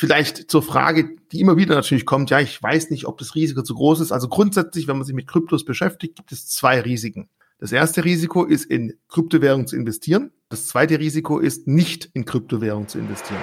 Vielleicht zur Frage, die immer wieder natürlich kommt, ja, ich weiß nicht, ob das Risiko zu groß ist. Also grundsätzlich, wenn man sich mit Kryptos beschäftigt, gibt es zwei Risiken. Das erste Risiko ist, in Kryptowährung zu investieren. Das zweite Risiko ist, nicht in Kryptowährung zu investieren.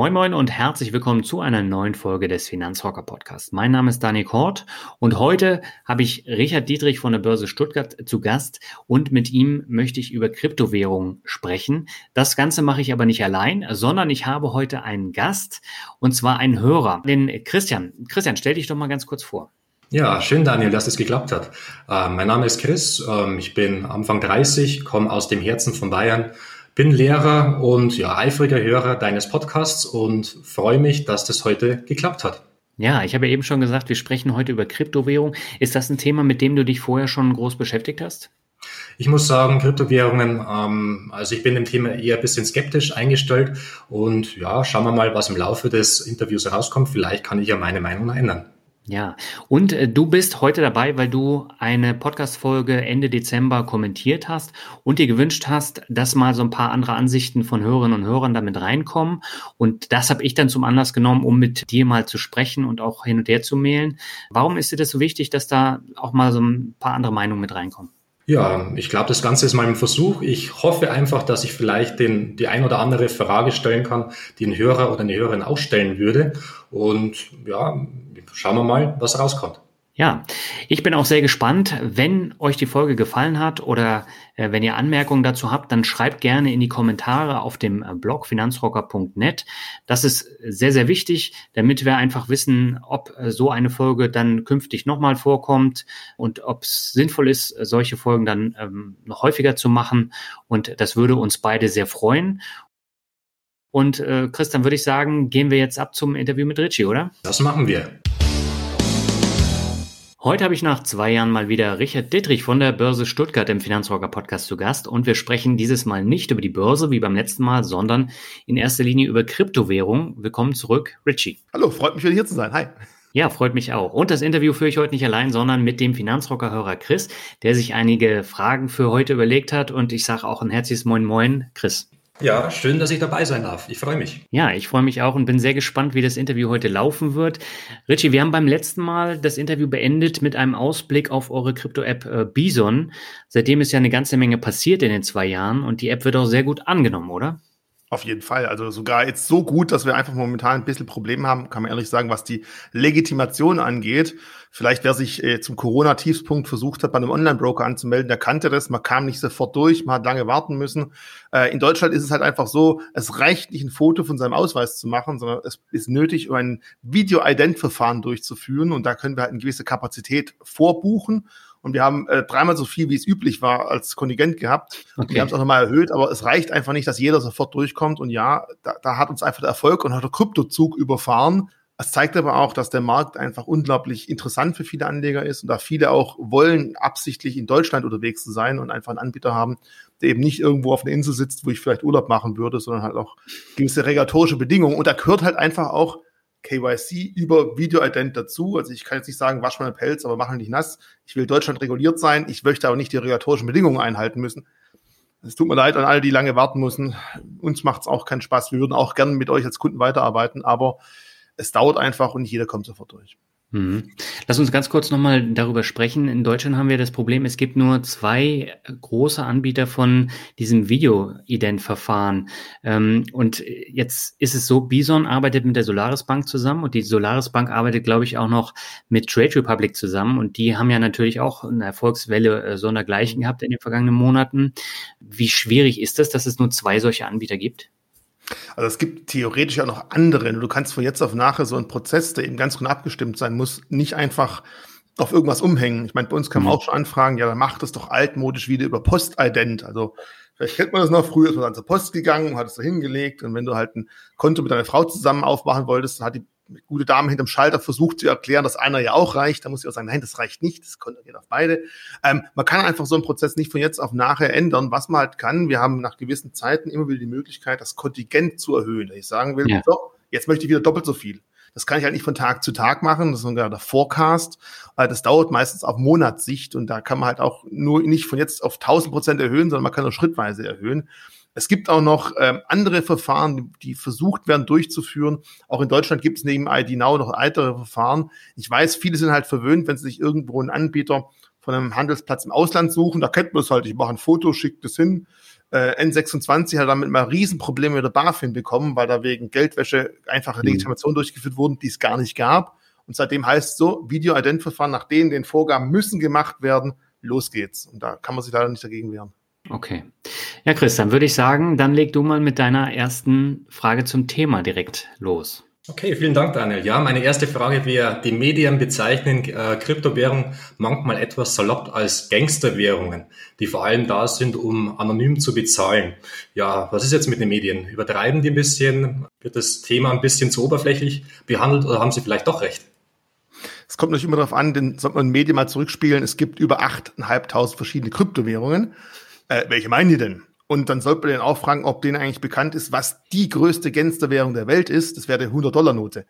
Moin Moin und herzlich willkommen zu einer neuen Folge des Finanzrocker Podcasts. Mein Name ist Dani Kort und heute habe ich Richard Dietrich von der Börse Stuttgart zu Gast und mit ihm möchte ich über Kryptowährungen sprechen. Das Ganze mache ich aber nicht allein, sondern ich habe heute einen Gast und zwar einen Hörer, den Christian. Christian, stell dich doch mal ganz kurz vor. Ja, schön, Daniel, dass es geklappt hat. Äh, mein Name ist Chris, äh, ich bin Anfang 30, komme aus dem Herzen von Bayern bin Lehrer und ja, eifriger Hörer deines Podcasts und freue mich, dass das heute geklappt hat. Ja, ich habe eben schon gesagt, wir sprechen heute über Kryptowährung. Ist das ein Thema, mit dem du dich vorher schon groß beschäftigt hast? Ich muss sagen, Kryptowährungen, ähm, also ich bin dem Thema eher ein bisschen skeptisch eingestellt und ja, schauen wir mal, was im Laufe des Interviews herauskommt. Vielleicht kann ich ja meine Meinung ändern. Ja, und äh, du bist heute dabei, weil du eine Podcast-Folge Ende Dezember kommentiert hast und dir gewünscht hast, dass mal so ein paar andere Ansichten von Hörerinnen und Hörern damit reinkommen. Und das habe ich dann zum Anlass genommen, um mit dir mal zu sprechen und auch hin und her zu mailen. Warum ist dir das so wichtig, dass da auch mal so ein paar andere Meinungen mit reinkommen? Ja, ich glaube, das Ganze ist mal ein Versuch. Ich hoffe einfach, dass ich vielleicht den, die ein oder andere Frage stellen kann, die ein Hörer oder eine Hörerin auch stellen würde. Und ja, schauen wir mal, was rauskommt. Ja, ich bin auch sehr gespannt. Wenn euch die Folge gefallen hat oder äh, wenn ihr Anmerkungen dazu habt, dann schreibt gerne in die Kommentare auf dem äh, Blog finanzrocker.net. Das ist sehr, sehr wichtig, damit wir einfach wissen, ob äh, so eine Folge dann künftig nochmal vorkommt und ob es sinnvoll ist, solche Folgen dann ähm, noch häufiger zu machen. Und das würde uns beide sehr freuen. Und äh, Christian, würde ich sagen, gehen wir jetzt ab zum Interview mit Richie, oder? Das machen wir. Heute habe ich nach zwei Jahren mal wieder Richard Dittrich von der Börse Stuttgart im Finanzrocker Podcast zu Gast und wir sprechen dieses Mal nicht über die Börse wie beim letzten Mal, sondern in erster Linie über Kryptowährung. Willkommen zurück, Richie. Hallo, freut mich wieder hier zu sein. Hi. Ja, freut mich auch. Und das Interview führe ich heute nicht allein, sondern mit dem Finanzrocker-Hörer Chris, der sich einige Fragen für heute überlegt hat. Und ich sage auch ein herzliches Moin Moin, Chris. Ja, schön, dass ich dabei sein darf. Ich freue mich. Ja, ich freue mich auch und bin sehr gespannt, wie das Interview heute laufen wird. Richie, wir haben beim letzten Mal das Interview beendet mit einem Ausblick auf eure Krypto-App äh, Bison. Seitdem ist ja eine ganze Menge passiert in den zwei Jahren und die App wird auch sehr gut angenommen, oder? Auf jeden Fall. Also sogar jetzt so gut, dass wir einfach momentan ein bisschen Probleme haben, kann man ehrlich sagen, was die Legitimation angeht. Vielleicht wer sich äh, zum Corona-Tiefspunkt versucht hat, bei einem Online-Broker anzumelden, der kannte das. Man kam nicht sofort durch, man hat lange warten müssen. Äh, in Deutschland ist es halt einfach so, es reicht nicht ein Foto von seinem Ausweis zu machen, sondern es ist nötig, um ein Video-Ident-Verfahren durchzuführen. Und da können wir halt eine gewisse Kapazität vorbuchen. Und wir haben äh, dreimal so viel, wie es üblich war, als Kontingent gehabt. Okay. Wir haben es auch nochmal erhöht, aber es reicht einfach nicht, dass jeder sofort durchkommt. Und ja, da, da hat uns einfach der Erfolg und hat der Kryptozug überfahren. Es zeigt aber auch, dass der Markt einfach unglaublich interessant für viele Anleger ist und da viele auch wollen, absichtlich in Deutschland unterwegs zu sein und einfach einen Anbieter haben, der eben nicht irgendwo auf einer Insel sitzt, wo ich vielleicht Urlaub machen würde, sondern halt auch gewisse regulatorische Bedingungen. Und da gehört halt einfach auch KYC über Videoident dazu. Also ich kann jetzt nicht sagen, wasch meinen Pelz, aber mach ihn nicht nass. Ich will Deutschland reguliert sein. Ich möchte aber nicht die regulatorischen Bedingungen einhalten müssen. Es tut mir leid an alle, die lange warten müssen. Uns macht es auch keinen Spaß. Wir würden auch gerne mit euch als Kunden weiterarbeiten, aber es dauert einfach und nicht jeder kommt sofort durch. Mhm. Lass uns ganz kurz nochmal darüber sprechen. In Deutschland haben wir das Problem, es gibt nur zwei große Anbieter von diesem Video-Ident-Verfahren. Ähm, und jetzt ist es so, Bison arbeitet mit der Solaris Bank zusammen und die Solaris Bank arbeitet, glaube ich, auch noch mit Trade Republic zusammen. Und die haben ja natürlich auch eine Erfolgswelle äh, sondergleichen gehabt in den vergangenen Monaten. Wie schwierig ist das, dass es nur zwei solche Anbieter gibt? Also es gibt theoretisch auch noch andere. Du kannst von jetzt auf nachher so einen Prozess, der eben ganz gut abgestimmt sein muss, nicht einfach auf irgendwas umhängen. Ich meine, bei uns kann man mhm. auch schon anfragen, ja, dann macht das doch altmodisch wieder über Postident. Also vielleicht kennt man das noch, früher ist man dann zur Post gegangen, hat es da hingelegt und wenn du halt ein Konto mit deiner Frau zusammen aufmachen wolltest, dann hat die gute Dame hinterm Schalter versucht zu erklären, dass einer ja auch reicht. Da muss ich auch sagen, nein, das reicht nicht, das Konto geht auf beide. Ähm, man kann einfach so einen Prozess nicht von jetzt auf nachher ändern. Was man halt kann, wir haben nach gewissen Zeiten immer wieder die Möglichkeit, das Kontingent zu erhöhen. Wenn ich sagen will, ja. so, jetzt möchte ich wieder doppelt so viel. Das kann ich halt nicht von Tag zu Tag machen, das ist sogar der Forecast. Äh, das dauert meistens auf Monatssicht und da kann man halt auch nur nicht von jetzt auf 1000 Prozent erhöhen, sondern man kann nur schrittweise erhöhen. Es gibt auch noch ähm, andere Verfahren, die versucht werden durchzuführen. Auch in Deutschland gibt es neben ID Now noch weitere Verfahren. Ich weiß, viele sind halt verwöhnt, wenn sie sich irgendwo einen Anbieter von einem Handelsplatz im Ausland suchen. Da kennt man es halt. Ich mache ein Foto, schicke das hin. Äh, N26 hat damit mal Riesenprobleme mit der BaFin bekommen, weil da wegen Geldwäsche einfache mhm. Legitimationen durchgeführt wurden, die es gar nicht gab. Und seitdem heißt es so, Video-Ident-Verfahren, nach denen den Vorgaben müssen gemacht werden, los geht's. Und da kann man sich leider nicht dagegen wehren. Okay. Ja, Chris, dann würde ich sagen, dann leg du mal mit deiner ersten Frage zum Thema direkt los. Okay, vielen Dank, Daniel. Ja, meine erste Frage wäre, die Medien bezeichnen äh, Kryptowährungen manchmal etwas salopp als Gangsterwährungen, die vor allem da sind, um anonym zu bezahlen. Ja, was ist jetzt mit den Medien? Übertreiben die ein bisschen? Wird das Thema ein bisschen zu oberflächlich behandelt oder haben sie vielleicht doch recht? Es kommt natürlich immer darauf an, denn sollte man Medien mal zurückspielen, es gibt über 8.500 verschiedene Kryptowährungen. Äh, welche meinen die denn? Und dann sollte man den auch fragen, ob denen eigentlich bekannt ist, was die größte Gangsterwährung der Welt ist. Das wäre die 100-Dollar-Note.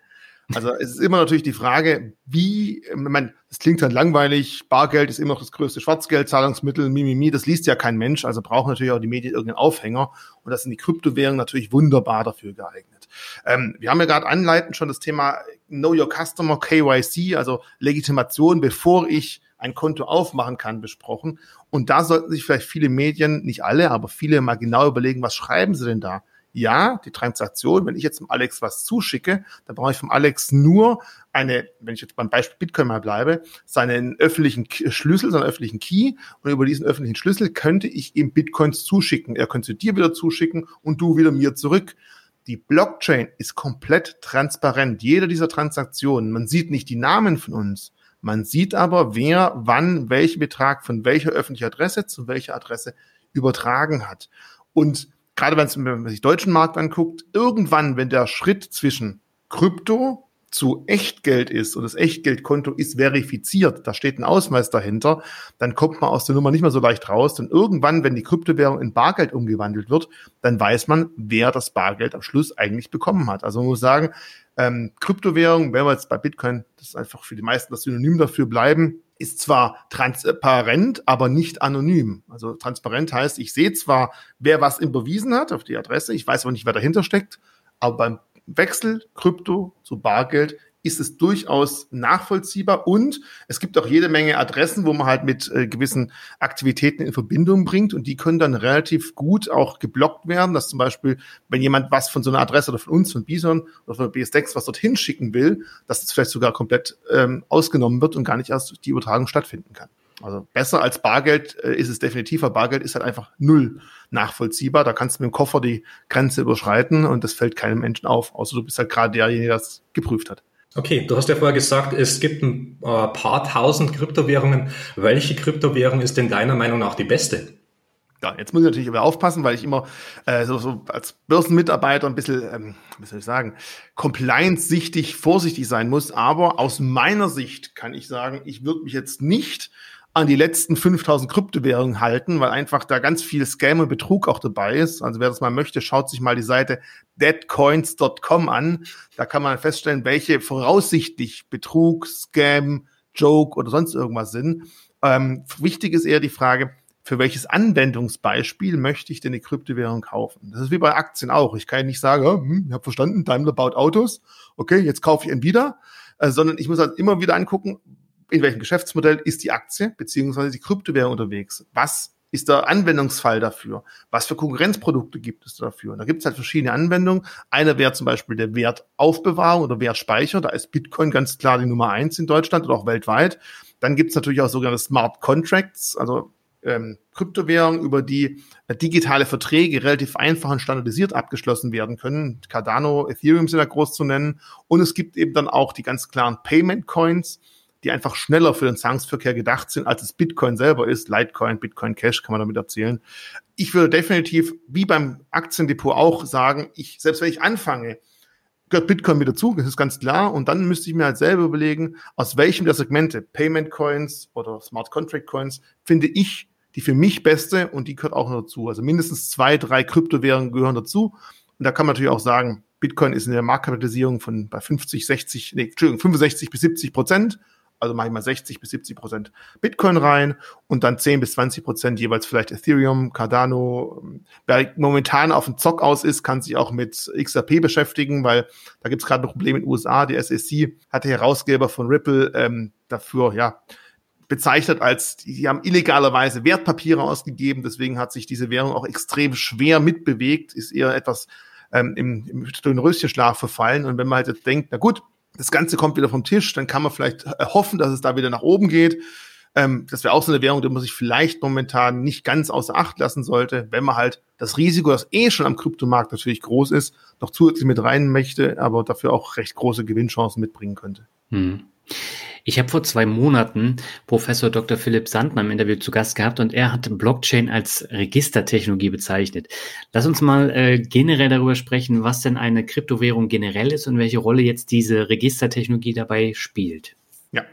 Also es ist immer natürlich die Frage, wie, ich meine, das klingt halt langweilig, Bargeld ist immer noch das größte Schwarzgeldzahlungsmittel, Mimimi, das liest ja kein Mensch, also brauchen natürlich auch die Medien irgendeinen Aufhänger und das sind die Kryptowährungen natürlich wunderbar dafür geeignet. Ähm, wir haben ja gerade anleitend schon das Thema Know Your Customer, KYC, also Legitimation, bevor ich ein Konto aufmachen kann, besprochen. Und da sollten sich vielleicht viele Medien, nicht alle, aber viele mal genau überlegen, was schreiben sie denn da? Ja, die Transaktion, wenn ich jetzt dem Alex was zuschicke, dann brauche ich vom Alex nur eine, wenn ich jetzt beim Beispiel Bitcoin mal bleibe, seinen öffentlichen Schlüssel, seinen öffentlichen Key und über diesen öffentlichen Schlüssel könnte ich ihm Bitcoins zuschicken. Er könnte dir wieder zuschicken und du wieder mir zurück. Die Blockchain ist komplett transparent. Jede dieser Transaktionen, man sieht nicht die Namen von uns, man sieht aber, wer wann welchen Betrag von welcher öffentlichen Adresse zu welcher Adresse übertragen hat. Und gerade wenn man sich deutschen Markt anguckt, irgendwann, wenn der Schritt zwischen Krypto zu Echtgeld ist und das Echtgeldkonto ist verifiziert, da steht ein Ausweis dahinter, dann kommt man aus der Nummer nicht mehr so leicht raus. Denn irgendwann, wenn die Kryptowährung in Bargeld umgewandelt wird, dann weiß man, wer das Bargeld am Schluss eigentlich bekommen hat. Also man muss sagen, ähm, Kryptowährung, wenn wir jetzt bei Bitcoin, das ist einfach für die meisten das Synonym dafür bleiben, ist zwar transparent, aber nicht anonym. Also transparent heißt, ich sehe zwar, wer was überwiesen hat auf die Adresse, ich weiß aber nicht, wer dahinter steckt, aber beim Wechsel Krypto zu Bargeld ist es durchaus nachvollziehbar und es gibt auch jede Menge Adressen, wo man halt mit äh, gewissen Aktivitäten in Verbindung bringt und die können dann relativ gut auch geblockt werden, dass zum Beispiel, wenn jemand was von so einer Adresse oder von uns, von Bison oder von BSDEX was dorthin schicken will, dass das vielleicht sogar komplett ähm, ausgenommen wird und gar nicht erst die Übertragung stattfinden kann. Also besser als Bargeld äh, ist es definitiv, aber Bargeld ist halt einfach null nachvollziehbar. Da kannst du mit dem Koffer die Grenze überschreiten und das fällt keinem Menschen auf, außer du bist halt gerade derjenige, der das geprüft hat. Okay, du hast ja vorher gesagt, es gibt ein äh, paar tausend Kryptowährungen. Welche Kryptowährung ist denn deiner Meinung nach die beste? Ja, jetzt muss ich natürlich aber aufpassen, weil ich immer äh, so, so als Börsenmitarbeiter ein bisschen, ähm, wie soll ich sagen, compliance-sichtig vorsichtig sein muss. Aber aus meiner Sicht kann ich sagen, ich würde mich jetzt nicht an die letzten 5000 Kryptowährungen halten, weil einfach da ganz viel Scam und Betrug auch dabei ist. Also wer das mal möchte, schaut sich mal die Seite deadcoins.com an. Da kann man feststellen, welche voraussichtlich Betrug, Scam, Joke oder sonst irgendwas sind. Ähm, wichtig ist eher die Frage, für welches Anwendungsbeispiel möchte ich denn eine Kryptowährung kaufen? Das ist wie bei Aktien auch. Ich kann ja nicht sagen, hm, ich habe verstanden, Daimler baut Autos, okay, jetzt kaufe ich ihn wieder, äh, sondern ich muss halt immer wieder angucken, in welchem Geschäftsmodell ist die Aktie beziehungsweise die Kryptowährung unterwegs? Was ist der Anwendungsfall dafür? Was für Konkurrenzprodukte gibt es dafür? Und da gibt es halt verschiedene Anwendungen. Eine wäre zum Beispiel der Wertaufbewahrung oder Wertspeicher. Da ist Bitcoin ganz klar die Nummer eins in Deutschland oder auch weltweit. Dann gibt es natürlich auch sogenannte Smart Contracts, also ähm, Kryptowährungen, über die äh, digitale Verträge relativ einfach und standardisiert abgeschlossen werden können. Cardano, Ethereum sind da groß zu nennen. Und es gibt eben dann auch die ganz klaren Payment Coins die einfach schneller für den Zahlungsverkehr gedacht sind, als es Bitcoin selber ist. Litecoin, Bitcoin Cash kann man damit erzählen. Ich würde definitiv, wie beim Aktiendepot auch sagen, ich, selbst wenn ich anfange, gehört Bitcoin mit dazu, das ist ganz klar. Und dann müsste ich mir halt selber überlegen, aus welchem der Segmente, Payment Coins oder Smart Contract Coins, finde ich die für mich beste und die gehört auch noch dazu. Also mindestens zwei, drei Kryptowährungen gehören dazu. Und da kann man natürlich auch sagen, Bitcoin ist in der Marktkapitalisierung von bei 50, 60, nee, Entschuldigung, 65 bis 70 Prozent also manchmal 60 bis 70 Prozent Bitcoin rein und dann 10 bis 20 Prozent jeweils vielleicht Ethereum, Cardano. Wer momentan auf dem Zock aus ist, kann sich auch mit XRP beschäftigen, weil da gibt es gerade ein Problem in den USA. Die SEC hat der Herausgeber von Ripple ähm, dafür, ja, bezeichnet als, die haben illegalerweise Wertpapiere ausgegeben, deswegen hat sich diese Währung auch extrem schwer mitbewegt, ist eher etwas ähm, im, im Röschenschlaf verfallen. Und wenn man halt jetzt denkt, na gut, das Ganze kommt wieder vom Tisch, dann kann man vielleicht hoffen, dass es da wieder nach oben geht. Ähm, das wäre auch so eine Währung, die man sich vielleicht momentan nicht ganz außer Acht lassen sollte, wenn man halt das Risiko, das eh schon am Kryptomarkt natürlich groß ist, noch zusätzlich mit rein möchte, aber dafür auch recht große Gewinnchancen mitbringen könnte. Hm. Ich habe vor zwei Monaten Professor Dr. Philipp Sandmann im Interview zu Gast gehabt und er hat Blockchain als Registertechnologie bezeichnet. Lass uns mal äh, generell darüber sprechen, was denn eine Kryptowährung generell ist und welche Rolle jetzt diese Registertechnologie dabei spielt. Ja,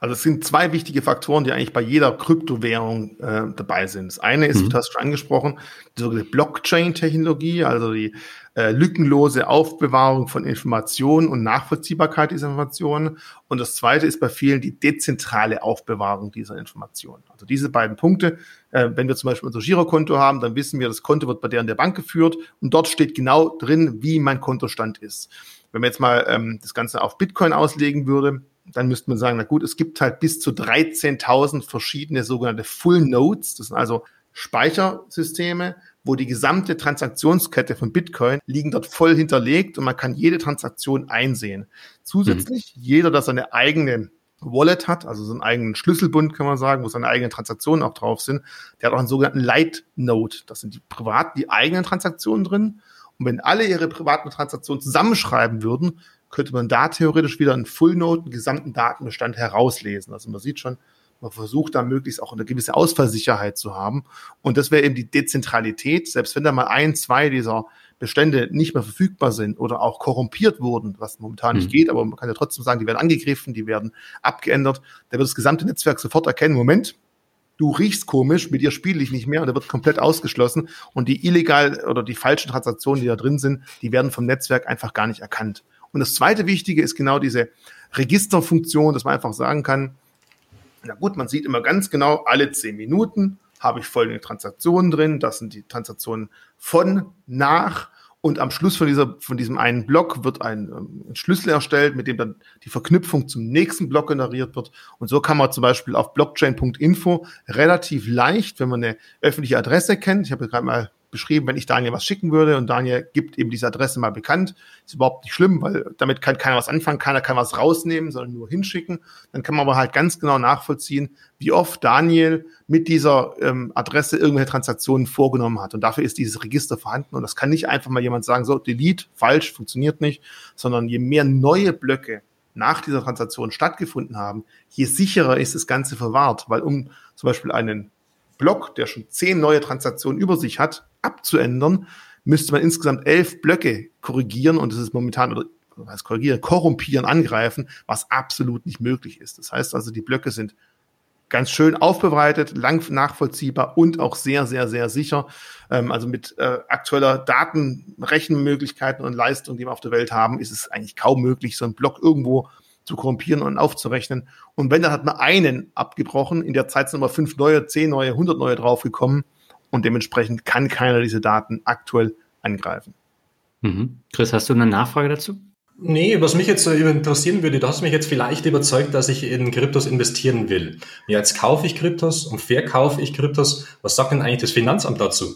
also es sind zwei wichtige Faktoren, die eigentlich bei jeder Kryptowährung äh, dabei sind. Das eine ist, mhm. du hast schon angesprochen, die sogenannte Blockchain-Technologie, also die äh, lückenlose Aufbewahrung von Informationen und Nachvollziehbarkeit dieser Informationen. Und das zweite ist bei vielen die dezentrale Aufbewahrung dieser Informationen. Also diese beiden Punkte, äh, wenn wir zum Beispiel unser Girokonto haben, dann wissen wir, das Konto wird bei der in der Bank geführt und dort steht genau drin, wie mein Kontostand ist. Wenn man jetzt mal ähm, das Ganze auf Bitcoin auslegen würde, dann müsste man sagen, na gut, es gibt halt bis zu 13.000 verschiedene sogenannte Full Nodes. Das sind also Speichersysteme, wo die gesamte Transaktionskette von Bitcoin liegen dort voll hinterlegt und man kann jede Transaktion einsehen. Zusätzlich, mhm. jeder, der seine eigene Wallet hat, also so einen eigenen Schlüsselbund, kann man sagen, wo seine eigenen Transaktionen auch drauf sind, der hat auch einen sogenannten Light Node. Das sind die privaten, die eigenen Transaktionen drin. Und wenn alle ihre privaten Transaktionen zusammenschreiben würden, könnte man da theoretisch wieder einen Full Node, einen gesamten Datenbestand herauslesen. Also man sieht schon, man versucht da möglichst auch eine gewisse Ausfallsicherheit zu haben. Und das wäre eben die Dezentralität. Selbst wenn da mal ein, zwei dieser Bestände nicht mehr verfügbar sind oder auch korrumpiert wurden, was momentan mhm. nicht geht, aber man kann ja trotzdem sagen, die werden angegriffen, die werden abgeändert, da wird das gesamte Netzwerk sofort erkennen, Moment, du riechst komisch, mit dir spiele ich nicht mehr und er wird komplett ausgeschlossen und die illegal oder die falschen Transaktionen, die da drin sind, die werden vom Netzwerk einfach gar nicht erkannt. Und das zweite Wichtige ist genau diese Registerfunktion, dass man einfach sagen kann, na gut, man sieht immer ganz genau, alle zehn Minuten habe ich folgende Transaktionen drin. Das sind die Transaktionen von, nach und am Schluss von, dieser, von diesem einen Block wird ein, ähm, ein, Schlüssel erstellt, mit dem dann die Verknüpfung zum nächsten Block generiert wird. Und so kann man zum Beispiel auf blockchain.info relativ leicht, wenn man eine öffentliche Adresse kennt, ich habe gerade mal beschrieben, wenn ich Daniel was schicken würde und Daniel gibt eben diese Adresse mal bekannt, ist überhaupt nicht schlimm, weil damit kann keiner was anfangen, keiner kann was rausnehmen, sondern nur hinschicken. Dann kann man aber halt ganz genau nachvollziehen, wie oft Daniel mit dieser ähm, Adresse irgendwelche Transaktionen vorgenommen hat. Und dafür ist dieses Register vorhanden. Und das kann nicht einfach mal jemand sagen, so, delete, falsch, funktioniert nicht, sondern je mehr neue Blöcke nach dieser Transaktion stattgefunden haben, je sicherer ist das Ganze verwahrt, weil um zum Beispiel einen Block, der schon zehn neue Transaktionen über sich hat, abzuändern, müsste man insgesamt elf Blöcke korrigieren und das ist momentan, oder was korrigieren, korrumpieren, angreifen, was absolut nicht möglich ist. Das heißt also, die Blöcke sind ganz schön aufbereitet, lang nachvollziehbar und auch sehr, sehr, sehr sicher. Ähm, also mit äh, aktueller Datenrechenmöglichkeiten und Leistung, die wir auf der Welt haben, ist es eigentlich kaum möglich, so einen Block irgendwo zu korrumpieren und aufzurechnen. Und wenn, dann hat man einen abgebrochen. In der Zeit sind aber fünf neue, zehn neue, hundert neue draufgekommen. Und dementsprechend kann keiner diese Daten aktuell angreifen. Mhm. Chris, hast du eine Nachfrage dazu? Nee, was mich jetzt interessieren würde, du hast mich jetzt vielleicht überzeugt, dass ich in Kryptos investieren will. Jetzt kaufe ich Kryptos und verkaufe ich Kryptos. Was sagt denn eigentlich das Finanzamt dazu?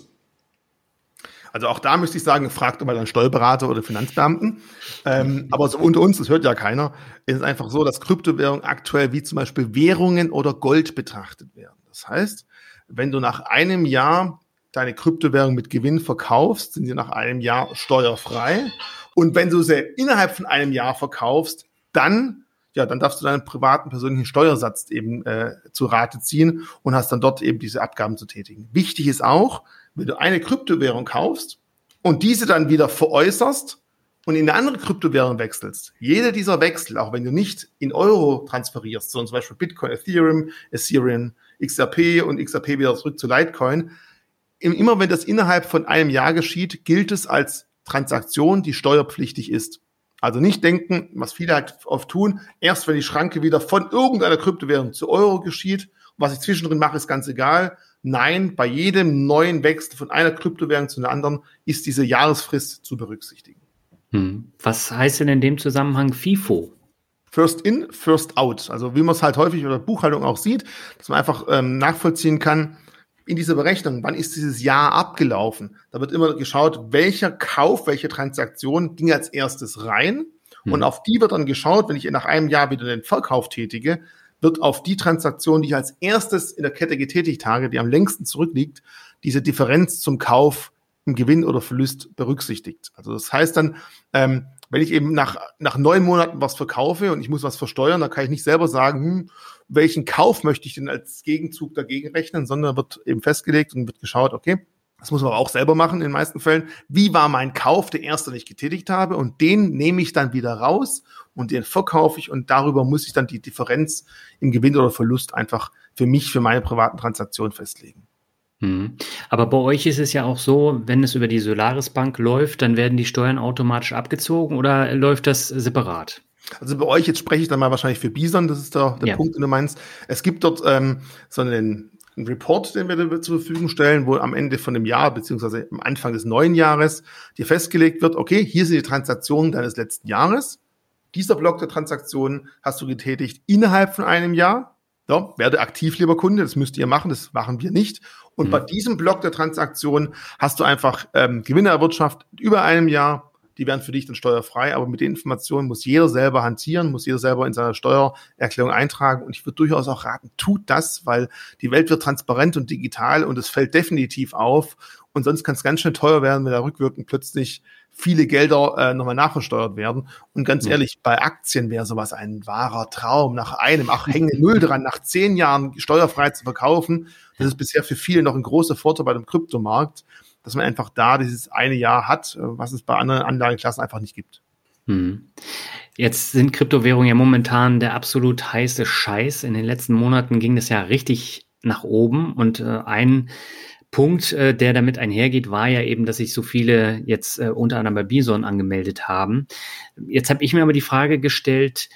Also auch da müsste ich sagen, fragt mal einen Steuerberater oder Finanzbeamten. Ähm, aber so unter uns, das hört ja keiner, ist es einfach so, dass Kryptowährungen aktuell wie zum Beispiel Währungen oder Gold betrachtet werden. Das heißt, wenn du nach einem Jahr deine Kryptowährung mit Gewinn verkaufst, sind sie nach einem Jahr steuerfrei. Und wenn du sie innerhalb von einem Jahr verkaufst, dann ja, dann darfst du deinen privaten persönlichen Steuersatz eben äh, zu Rate ziehen und hast dann dort eben diese Abgaben zu tätigen. Wichtig ist auch, wenn du eine Kryptowährung kaufst und diese dann wieder veräußerst und in eine andere Kryptowährung wechselst, jeder dieser Wechsel, auch wenn du nicht in Euro transferierst, sondern zum Beispiel Bitcoin, Ethereum, Ethereum, XRP und XRP wieder zurück zu Litecoin, immer wenn das innerhalb von einem Jahr geschieht, gilt es als Transaktion, die steuerpflichtig ist. Also nicht denken, was viele halt oft tun, erst wenn die Schranke wieder von irgendeiner Kryptowährung zu Euro geschieht, was ich zwischendrin mache, ist ganz egal. Nein, bei jedem neuen Wechsel von einer Kryptowährung zu einer anderen ist diese Jahresfrist zu berücksichtigen. Hm. Was heißt denn in dem Zusammenhang FIFO? First in, first out. Also wie man es halt häufig oder Buchhaltung auch sieht, dass man einfach ähm, nachvollziehen kann, in dieser Berechnung, wann ist dieses Jahr abgelaufen? Da wird immer geschaut, welcher Kauf, welche Transaktion ging als erstes rein. Hm. Und auf die wird dann geschaut, wenn ich nach einem Jahr wieder den Verkauf tätige, wird auf die Transaktion, die ich als erstes in der Kette getätigt habe, die am längsten zurückliegt, diese Differenz zum Kauf im Gewinn oder Verlust berücksichtigt. Also das heißt dann, ähm, wenn ich eben nach, nach neun Monaten was verkaufe und ich muss was versteuern, dann kann ich nicht selber sagen, hm, welchen Kauf möchte ich denn als Gegenzug dagegen rechnen, sondern wird eben festgelegt und wird geschaut, okay, das muss man auch selber machen in den meisten Fällen. Wie war mein Kauf, der erste, den ich getätigt habe? Und den nehme ich dann wieder raus und den verkaufe ich und darüber muss ich dann die Differenz im Gewinn oder Verlust einfach für mich, für meine privaten Transaktionen festlegen. Hm. Aber bei euch ist es ja auch so, wenn es über die Solaris Bank läuft, dann werden die Steuern automatisch abgezogen oder läuft das separat? Also bei euch, jetzt spreche ich dann mal wahrscheinlich für Bison, das ist der, der ja. Punkt, den du meinst. Es gibt dort ähm, so einen, einen Report, den wir dir zur Verfügung stellen, wo am Ende von dem Jahr, beziehungsweise am Anfang des neuen Jahres, dir festgelegt wird, okay, hier sind die Transaktionen deines letzten Jahres. Dieser Block der Transaktionen hast du getätigt innerhalb von einem Jahr. Ja, werde aktiv, lieber Kunde, das müsst ihr machen, das machen wir nicht. Und mhm. bei diesem Block der Transaktion hast du einfach ähm, Gewinne erwirtschaftet über einem Jahr. Die werden für dich dann steuerfrei, aber mit den Informationen muss jeder selber hantieren, muss jeder selber in seiner Steuererklärung eintragen. Und ich würde durchaus auch raten, tut das, weil die Welt wird transparent und digital und es fällt definitiv auf. Und sonst kann es ganz schön teuer werden, wenn da rückwirkend plötzlich viele Gelder äh, nochmal nachversteuert werden. Und ganz mhm. ehrlich, bei Aktien wäre sowas ein wahrer Traum. Nach einem, ach, hänge Null dran, nach zehn Jahren steuerfrei zu verkaufen. Das ist bisher für viele noch ein großer Vorteil bei dem Kryptomarkt, dass man einfach da dieses eine Jahr hat, äh, was es bei anderen Anlageklassen einfach nicht gibt. Mhm. Jetzt sind Kryptowährungen ja momentan der absolut heiße Scheiß. In den letzten Monaten ging das ja richtig nach oben und äh, ein Punkt, äh, der damit einhergeht, war ja eben, dass sich so viele jetzt äh, unter anderem bei Bison angemeldet haben. Jetzt habe ich mir aber die Frage gestellt,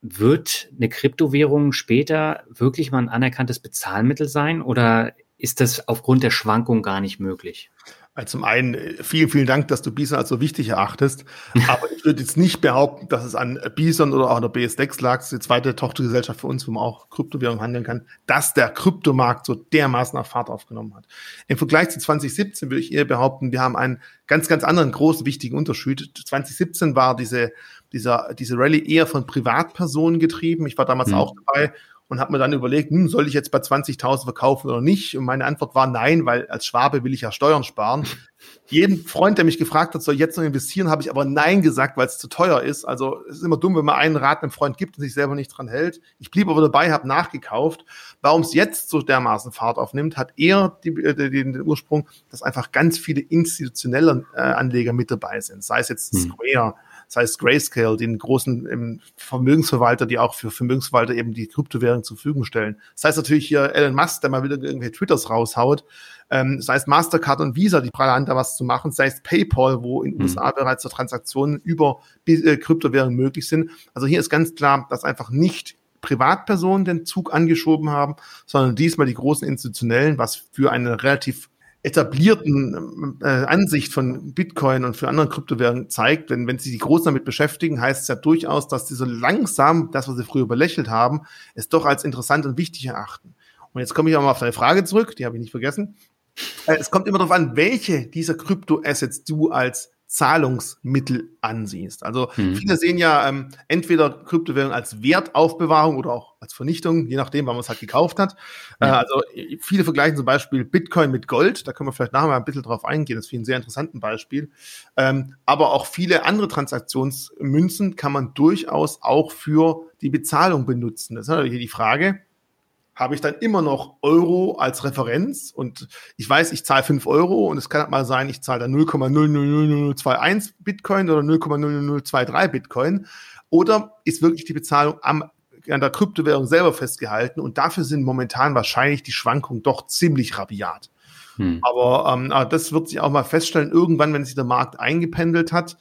wird eine Kryptowährung später wirklich mal ein anerkanntes Bezahlmittel sein oder ist das aufgrund der Schwankung gar nicht möglich? Also zum einen, äh, vielen, vielen Dank, dass du Bison als so wichtig erachtest. Aber ich würde jetzt nicht behaupten, dass es an Bison oder auch an der BSDEX lag, die zweite Tochtergesellschaft für uns, wo man auch Kryptowährungen handeln kann, dass der Kryptomarkt so dermaßen auf Fahrt aufgenommen hat. Im Vergleich zu 2017 würde ich eher behaupten, wir haben einen ganz, ganz anderen großen, wichtigen Unterschied. 2017 war diese, dieser, diese Rallye eher von Privatpersonen getrieben. Ich war damals mhm. auch dabei und habe mir dann überlegt, hm, soll ich jetzt bei 20.000 verkaufen oder nicht? Und meine Antwort war nein, weil als Schwabe will ich ja Steuern sparen. Jeden Freund, der mich gefragt hat, soll jetzt noch investieren, habe ich aber nein gesagt, weil es zu teuer ist. Also es ist immer dumm, wenn man einen Rat einem Freund gibt und sich selber nicht dran hält. Ich blieb aber dabei, habe nachgekauft. Warum es jetzt so dermaßen Fahrt aufnimmt, hat eher die, äh, den, den Ursprung, dass einfach ganz viele institutionelle äh, Anleger mit dabei sind. Sei es jetzt hm. Sei es Grayscale, den großen Vermögensverwalter, die auch für Vermögensverwalter eben die Kryptowährung zur Verfügung stellen. Das heißt natürlich hier Elon Musk, der mal wieder irgendwelche Twitters raushaut, ähm, sei es Mastercard und Visa, die Hand da was zu machen, sei es PayPal, wo in den mhm. USA bereits so Transaktionen über äh, Kryptowährungen möglich sind. Also hier ist ganz klar, dass einfach nicht Privatpersonen den Zug angeschoben haben, sondern diesmal die großen Institutionellen, was für eine relativ etablierten äh, Ansicht von Bitcoin und für andere Kryptowährungen zeigt, wenn, wenn sie die Großen damit beschäftigen, heißt es ja durchaus, dass sie so langsam das, was sie früher belächelt haben, es doch als interessant und wichtig erachten. Und jetzt komme ich auch mal auf deine Frage zurück, die habe ich nicht vergessen. Äh, es kommt immer darauf an, welche dieser Kryptoassets du als Zahlungsmittel ansiehst. Also mhm. viele sehen ja ähm, entweder Kryptowährung als Wertaufbewahrung oder auch als Vernichtung, je nachdem, wann man es halt gekauft hat. Ja. Äh, also viele vergleichen zum Beispiel Bitcoin mit Gold. Da können wir vielleicht nachher mal ein bisschen drauf eingehen. Das ist ein sehr interessantes Beispiel. Ähm, aber auch viele andere Transaktionsmünzen kann man durchaus auch für die Bezahlung benutzen. Das ist natürlich die Frage, habe ich dann immer noch Euro als Referenz und ich weiß, ich zahle 5 Euro und es kann halt mal sein, ich zahle dann 0,000021 Bitcoin oder 0,0023 Bitcoin oder ist wirklich die Bezahlung am, an der Kryptowährung selber festgehalten und dafür sind momentan wahrscheinlich die Schwankungen doch ziemlich rabiat. Hm. Aber, ähm, aber das wird sich auch mal feststellen, irgendwann, wenn sich der Markt eingependelt hat,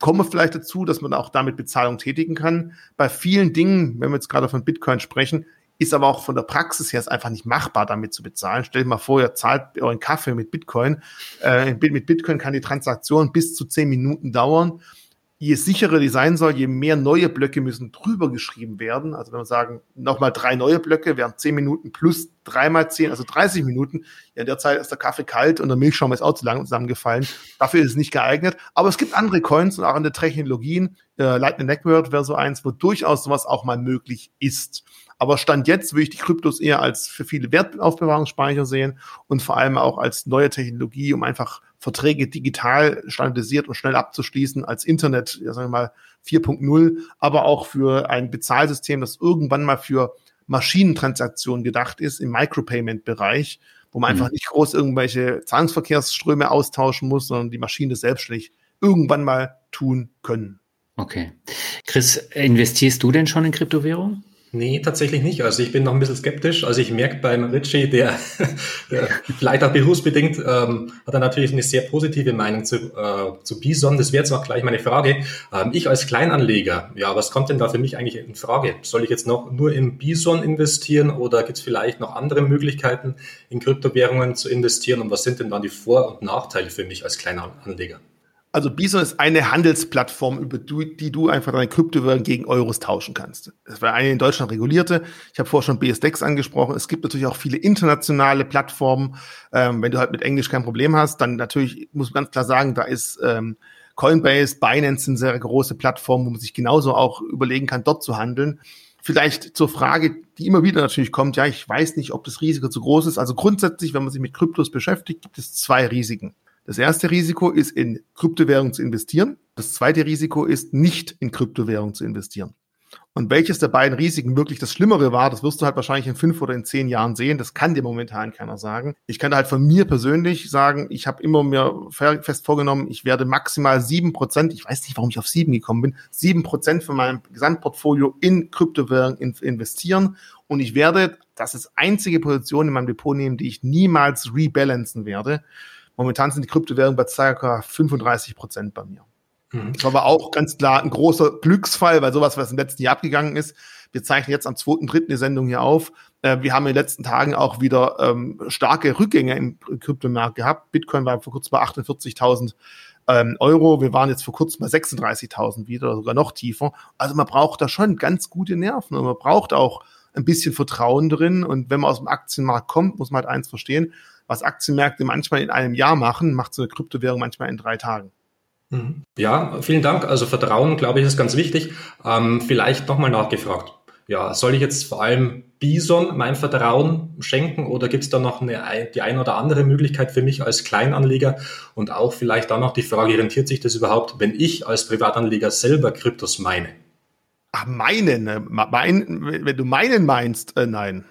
kommen wir vielleicht dazu, dass man auch damit Bezahlung tätigen kann. Bei vielen Dingen, wenn wir jetzt gerade von Bitcoin sprechen, ist aber auch von der Praxis her ist einfach nicht machbar, damit zu bezahlen. Stellt mal vor, ihr zahlt euren Kaffee mit Bitcoin. Äh, mit Bitcoin kann die Transaktion bis zu zehn Minuten dauern je sicherer die sein soll, je mehr neue Blöcke müssen drüber geschrieben werden. Also wenn wir sagen, nochmal drei neue Blöcke wären zehn Minuten plus dreimal zehn, also 30 Minuten. Ja, in der Zeit ist der Kaffee kalt und der Milchschaum ist auch zu lang zusammengefallen. Dafür ist es nicht geeignet. Aber es gibt andere Coins und auch andere Technologien. Äh, Lightning Network wäre so eins, wo durchaus sowas auch mal möglich ist. Aber Stand jetzt würde ich die Kryptos eher als für viele Wertaufbewahrungsspeicher sehen und vor allem auch als neue Technologie, um einfach Verträge digital standardisiert und schnell abzuschließen als Internet, ja, sagen wir mal 4.0, aber auch für ein Bezahlsystem, das irgendwann mal für Maschinentransaktionen gedacht ist im Micropayment-Bereich, wo man mhm. einfach nicht groß irgendwelche Zahlungsverkehrsströme austauschen muss, sondern die Maschinen das selbstständig irgendwann mal tun können. Okay. Chris, investierst du denn schon in Kryptowährungen? Nee, tatsächlich nicht. Also ich bin noch ein bisschen skeptisch. Also ich merke beim Richie, der, der vielleicht auch berufsbedingt, ähm, hat er natürlich eine sehr positive Meinung zu, äh, zu Bison. Das wäre jetzt auch gleich meine Frage. Ähm, ich als Kleinanleger, ja, was kommt denn da für mich eigentlich in Frage? Soll ich jetzt noch nur im Bison investieren oder gibt es vielleicht noch andere Möglichkeiten, in Kryptowährungen zu investieren? Und was sind denn dann die Vor- und Nachteile für mich als Kleinanleger? Also Bison ist eine Handelsplattform, über die du einfach deine Kryptowährung gegen Euros tauschen kannst. Das war eine in Deutschland regulierte. Ich habe vorher schon BSDEX angesprochen. Es gibt natürlich auch viele internationale Plattformen. Ähm, wenn du halt mit Englisch kein Problem hast, dann natürlich muss man ganz klar sagen, da ist ähm, Coinbase, Binance sind sehr große Plattformen, wo man sich genauso auch überlegen kann, dort zu handeln. Vielleicht zur Frage, die immer wieder natürlich kommt, ja, ich weiß nicht, ob das Risiko zu groß ist. Also grundsätzlich, wenn man sich mit Kryptos beschäftigt, gibt es zwei Risiken. Das erste Risiko ist, in Kryptowährung zu investieren. Das zweite Risiko ist, nicht in Kryptowährung zu investieren. Und welches der beiden Risiken wirklich das Schlimmere war, das wirst du halt wahrscheinlich in fünf oder in zehn Jahren sehen. Das kann dir momentan keiner sagen. Ich kann halt von mir persönlich sagen, ich habe immer mir fest vorgenommen, ich werde maximal sieben Prozent, ich weiß nicht, warum ich auf sieben gekommen bin, sieben Prozent von meinem Gesamtportfolio in Kryptowährung investieren. Und ich werde, das ist einzige Position in meinem Depot nehmen, die ich niemals rebalancen werde. Momentan sind die Kryptowährungen bei ca. 35 Prozent bei mir. Mhm. Das war aber auch ganz klar ein großer Glücksfall, weil sowas, was im letzten Jahr abgegangen ist. Wir zeichnen jetzt am 2.3. die Sendung hier auf. Äh, wir haben in den letzten Tagen auch wieder ähm, starke Rückgänge im Kryptomarkt gehabt. Bitcoin war vor kurzem bei 48.000 ähm, Euro. Wir waren jetzt vor kurzem bei 36.000 wieder, sogar noch tiefer. Also man braucht da schon ganz gute Nerven und man braucht auch ein bisschen Vertrauen drin. Und wenn man aus dem Aktienmarkt kommt, muss man halt eins verstehen was Aktienmärkte manchmal in einem Jahr machen, macht so eine Kryptowährung manchmal in drei Tagen. Mhm. Ja, vielen Dank. Also Vertrauen, glaube ich, ist ganz wichtig. Ähm, vielleicht nochmal nachgefragt. Ja, soll ich jetzt vor allem Bison mein Vertrauen schenken oder gibt es da noch eine, die eine oder andere Möglichkeit für mich als Kleinanleger? Und auch vielleicht da noch die Frage, rentiert sich das überhaupt, wenn ich als Privatanleger selber Kryptos meine? Ach, meinen? Ne? Mein, wenn du meinen meinst, äh, nein.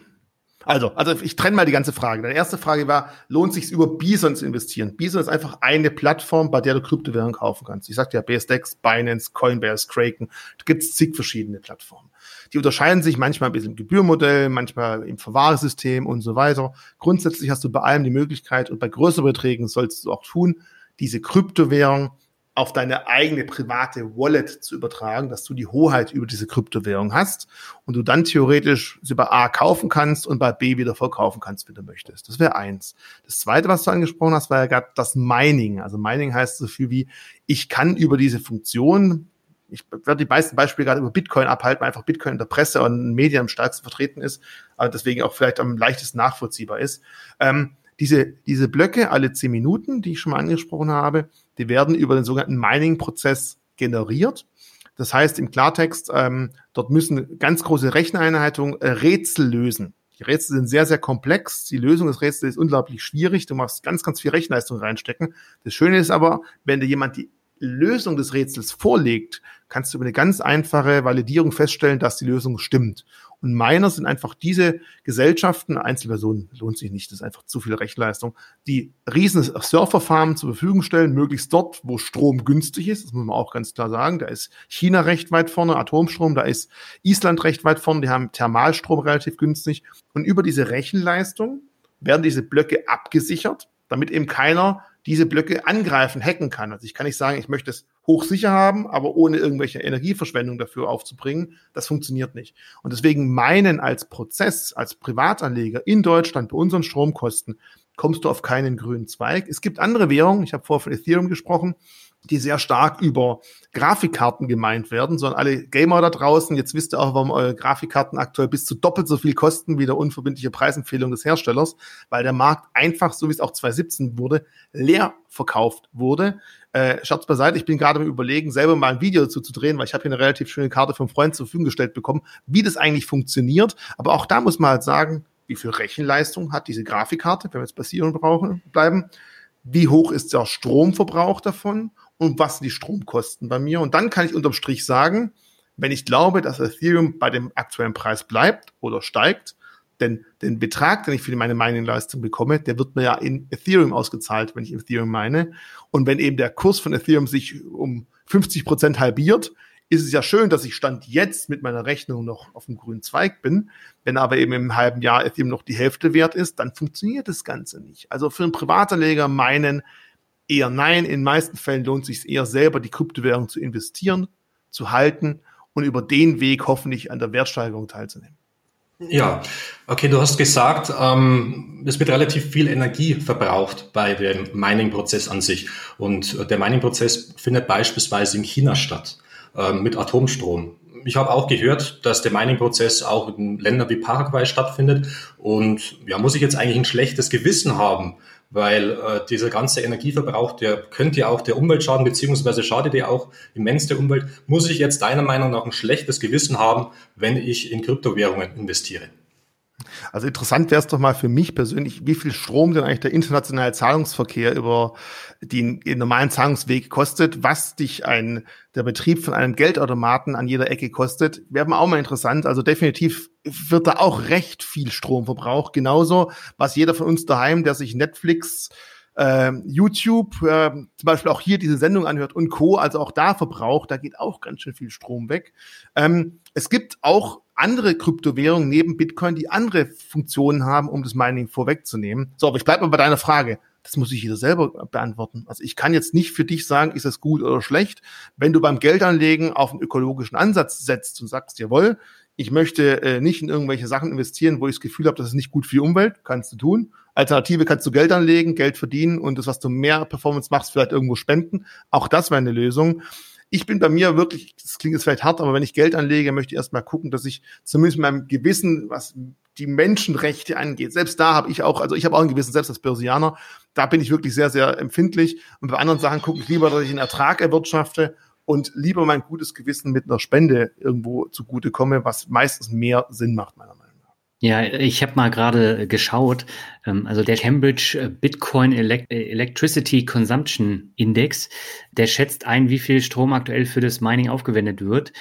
Also, also ich trenne mal die ganze Frage. Deine erste Frage war, lohnt sich über Bison zu investieren? Bison ist einfach eine Plattform, bei der du Kryptowährungen kaufen kannst. Ich sagte ja BSDEX, Binance, Coinbase, Kraken. Da gibt es zig verschiedene Plattformen. Die unterscheiden sich manchmal ein bisschen im Gebührmodell, manchmal im Verwahrsystem und so weiter. Grundsätzlich hast du bei allem die Möglichkeit und bei größeren Beträgen sollst du auch tun, diese Kryptowährung auf deine eigene private Wallet zu übertragen, dass du die Hoheit über diese Kryptowährung hast und du dann theoretisch sie bei A kaufen kannst und bei B wieder verkaufen kannst, wenn du möchtest. Das wäre eins. Das zweite, was du angesprochen hast, war ja gerade das Mining. Also Mining heißt so viel wie, ich kann über diese Funktion, ich werde die meisten Beispiele gerade über Bitcoin abhalten, weil einfach Bitcoin in der Presse und in Medien am stärksten vertreten ist, aber deswegen auch vielleicht am leichtesten nachvollziehbar ist. Ähm, diese, diese Blöcke alle zehn Minuten, die ich schon mal angesprochen habe, die werden über den sogenannten Mining-Prozess generiert. Das heißt im Klartext, ähm, dort müssen ganz große Recheneinheiten äh, Rätsel lösen. Die Rätsel sind sehr, sehr komplex. Die Lösung des Rätsels ist unglaublich schwierig. Du machst ganz, ganz viel Rechenleistung reinstecken. Das Schöne ist aber, wenn dir jemand die Lösung des Rätsels vorlegt, kannst du über eine ganz einfache Validierung feststellen, dass die Lösung stimmt. Und meiner sind einfach diese Gesellschaften, Einzelpersonen lohnt sich nicht, das ist einfach zu viel Rechenleistung, die riesen Surferfarmen zur Verfügung stellen, möglichst dort, wo Strom günstig ist, das muss man auch ganz klar sagen. Da ist China recht weit vorne, Atomstrom, da ist Island recht weit vorne, die haben Thermalstrom relativ günstig. Und über diese Rechenleistung werden diese Blöcke abgesichert, damit eben keiner diese Blöcke angreifen, hacken kann. Also ich kann nicht sagen, ich möchte es hochsicher haben, aber ohne irgendwelche Energieverschwendung dafür aufzubringen. Das funktioniert nicht. Und deswegen meinen als Prozess, als Privatanleger in Deutschland bei unseren Stromkosten, kommst du auf keinen grünen Zweig. Es gibt andere Währungen, ich habe vorher von Ethereum gesprochen, die sehr stark über Grafikkarten gemeint werden, sondern alle Gamer da draußen, jetzt wisst ihr auch, warum eure Grafikkarten aktuell bis zu doppelt so viel kosten wie der unverbindliche Preisempfehlung des Herstellers, weil der Markt einfach, so wie es auch 2017 wurde, leer verkauft wurde. Äh, Scherz beiseite, ich bin gerade im Überlegen, selber mal ein Video dazu zu drehen, weil ich habe hier eine relativ schöne Karte vom Freund zur Verfügung gestellt bekommen, wie das eigentlich funktioniert. Aber auch da muss man halt sagen, wie viel Rechenleistung hat diese Grafikkarte, wenn wir jetzt bei Sion brauchen, bleiben, wie hoch ist der Stromverbrauch davon und was sind die Stromkosten bei mir. Und dann kann ich unterm Strich sagen, wenn ich glaube, dass Ethereum bei dem aktuellen Preis bleibt oder steigt, denn den Betrag, den ich für meine Mining-Leistung bekomme, der wird mir ja in Ethereum ausgezahlt, wenn ich Ethereum meine. Und wenn eben der Kurs von Ethereum sich um 50 Prozent halbiert, ist es ja schön, dass ich Stand jetzt mit meiner Rechnung noch auf dem grünen Zweig bin. Wenn aber eben im halben Jahr Ethereum noch die Hälfte wert ist, dann funktioniert das Ganze nicht. Also für einen Privatanleger meinen, Eher nein. In den meisten Fällen lohnt es sich eher selber, die Kryptowährung zu investieren, zu halten und über den Weg hoffentlich an der Wertsteigerung teilzunehmen. Ja, okay, du hast gesagt, ähm, es wird relativ viel Energie verbraucht bei dem Mining-Prozess an sich. Und äh, der Mining-Prozess findet beispielsweise in China statt äh, mit Atomstrom. Ich habe auch gehört, dass der Mining-Prozess auch in Ländern wie Paraguay stattfindet. Und ja, muss ich jetzt eigentlich ein schlechtes Gewissen haben, weil äh, dieser ganze Energieverbrauch, der könnte ja auch der Umwelt schaden, beziehungsweise schadet ja auch immens der Umwelt. Muss ich jetzt deiner Meinung nach ein schlechtes Gewissen haben, wenn ich in Kryptowährungen investiere? Also interessant wäre es doch mal für mich persönlich, wie viel Strom denn eigentlich der internationale Zahlungsverkehr über den normalen Zahlungsweg kostet, was dich ein, der Betrieb von einem Geldautomaten an jeder Ecke kostet, wäre auch mal interessant. Also definitiv wird da auch recht viel Strom verbraucht. Genauso, was jeder von uns daheim, der sich Netflix äh, YouTube, äh, zum Beispiel auch hier diese Sendung anhört und Co., also auch da verbraucht, da geht auch ganz schön viel Strom weg. Ähm, es gibt auch andere Kryptowährungen neben Bitcoin, die andere Funktionen haben, um das Mining vorwegzunehmen. So, aber ich bleibe mal bei deiner Frage. Das muss ich jeder selber beantworten. Also ich kann jetzt nicht für dich sagen, ist das gut oder schlecht. Wenn du beim Geldanlegen auf einen ökologischen Ansatz setzt und sagst, jawohl, ich möchte äh, nicht in irgendwelche Sachen investieren, wo ich das Gefühl habe, das ist nicht gut für die Umwelt, kannst du tun. Alternative kannst du Geld anlegen, Geld verdienen und das, was du mehr Performance machst, vielleicht irgendwo spenden. Auch das wäre eine Lösung. Ich bin bei mir wirklich, das klingt jetzt vielleicht hart, aber wenn ich Geld anlege, möchte ich erstmal gucken, dass ich zumindest meinem Gewissen, was die Menschenrechte angeht, selbst da habe ich auch, also ich habe auch ein Gewissen, selbst als Börsianer, da bin ich wirklich sehr, sehr empfindlich. Und bei anderen Sachen gucke ich lieber, dass ich einen Ertrag erwirtschafte und lieber mein gutes Gewissen mit einer Spende irgendwo zugute komme, was meistens mehr Sinn macht, meiner Meinung nach. Ja, ich habe mal gerade geschaut, ähm, also der Cambridge Bitcoin Electricity Consumption Index, der schätzt ein, wie viel Strom aktuell für das Mining aufgewendet wird.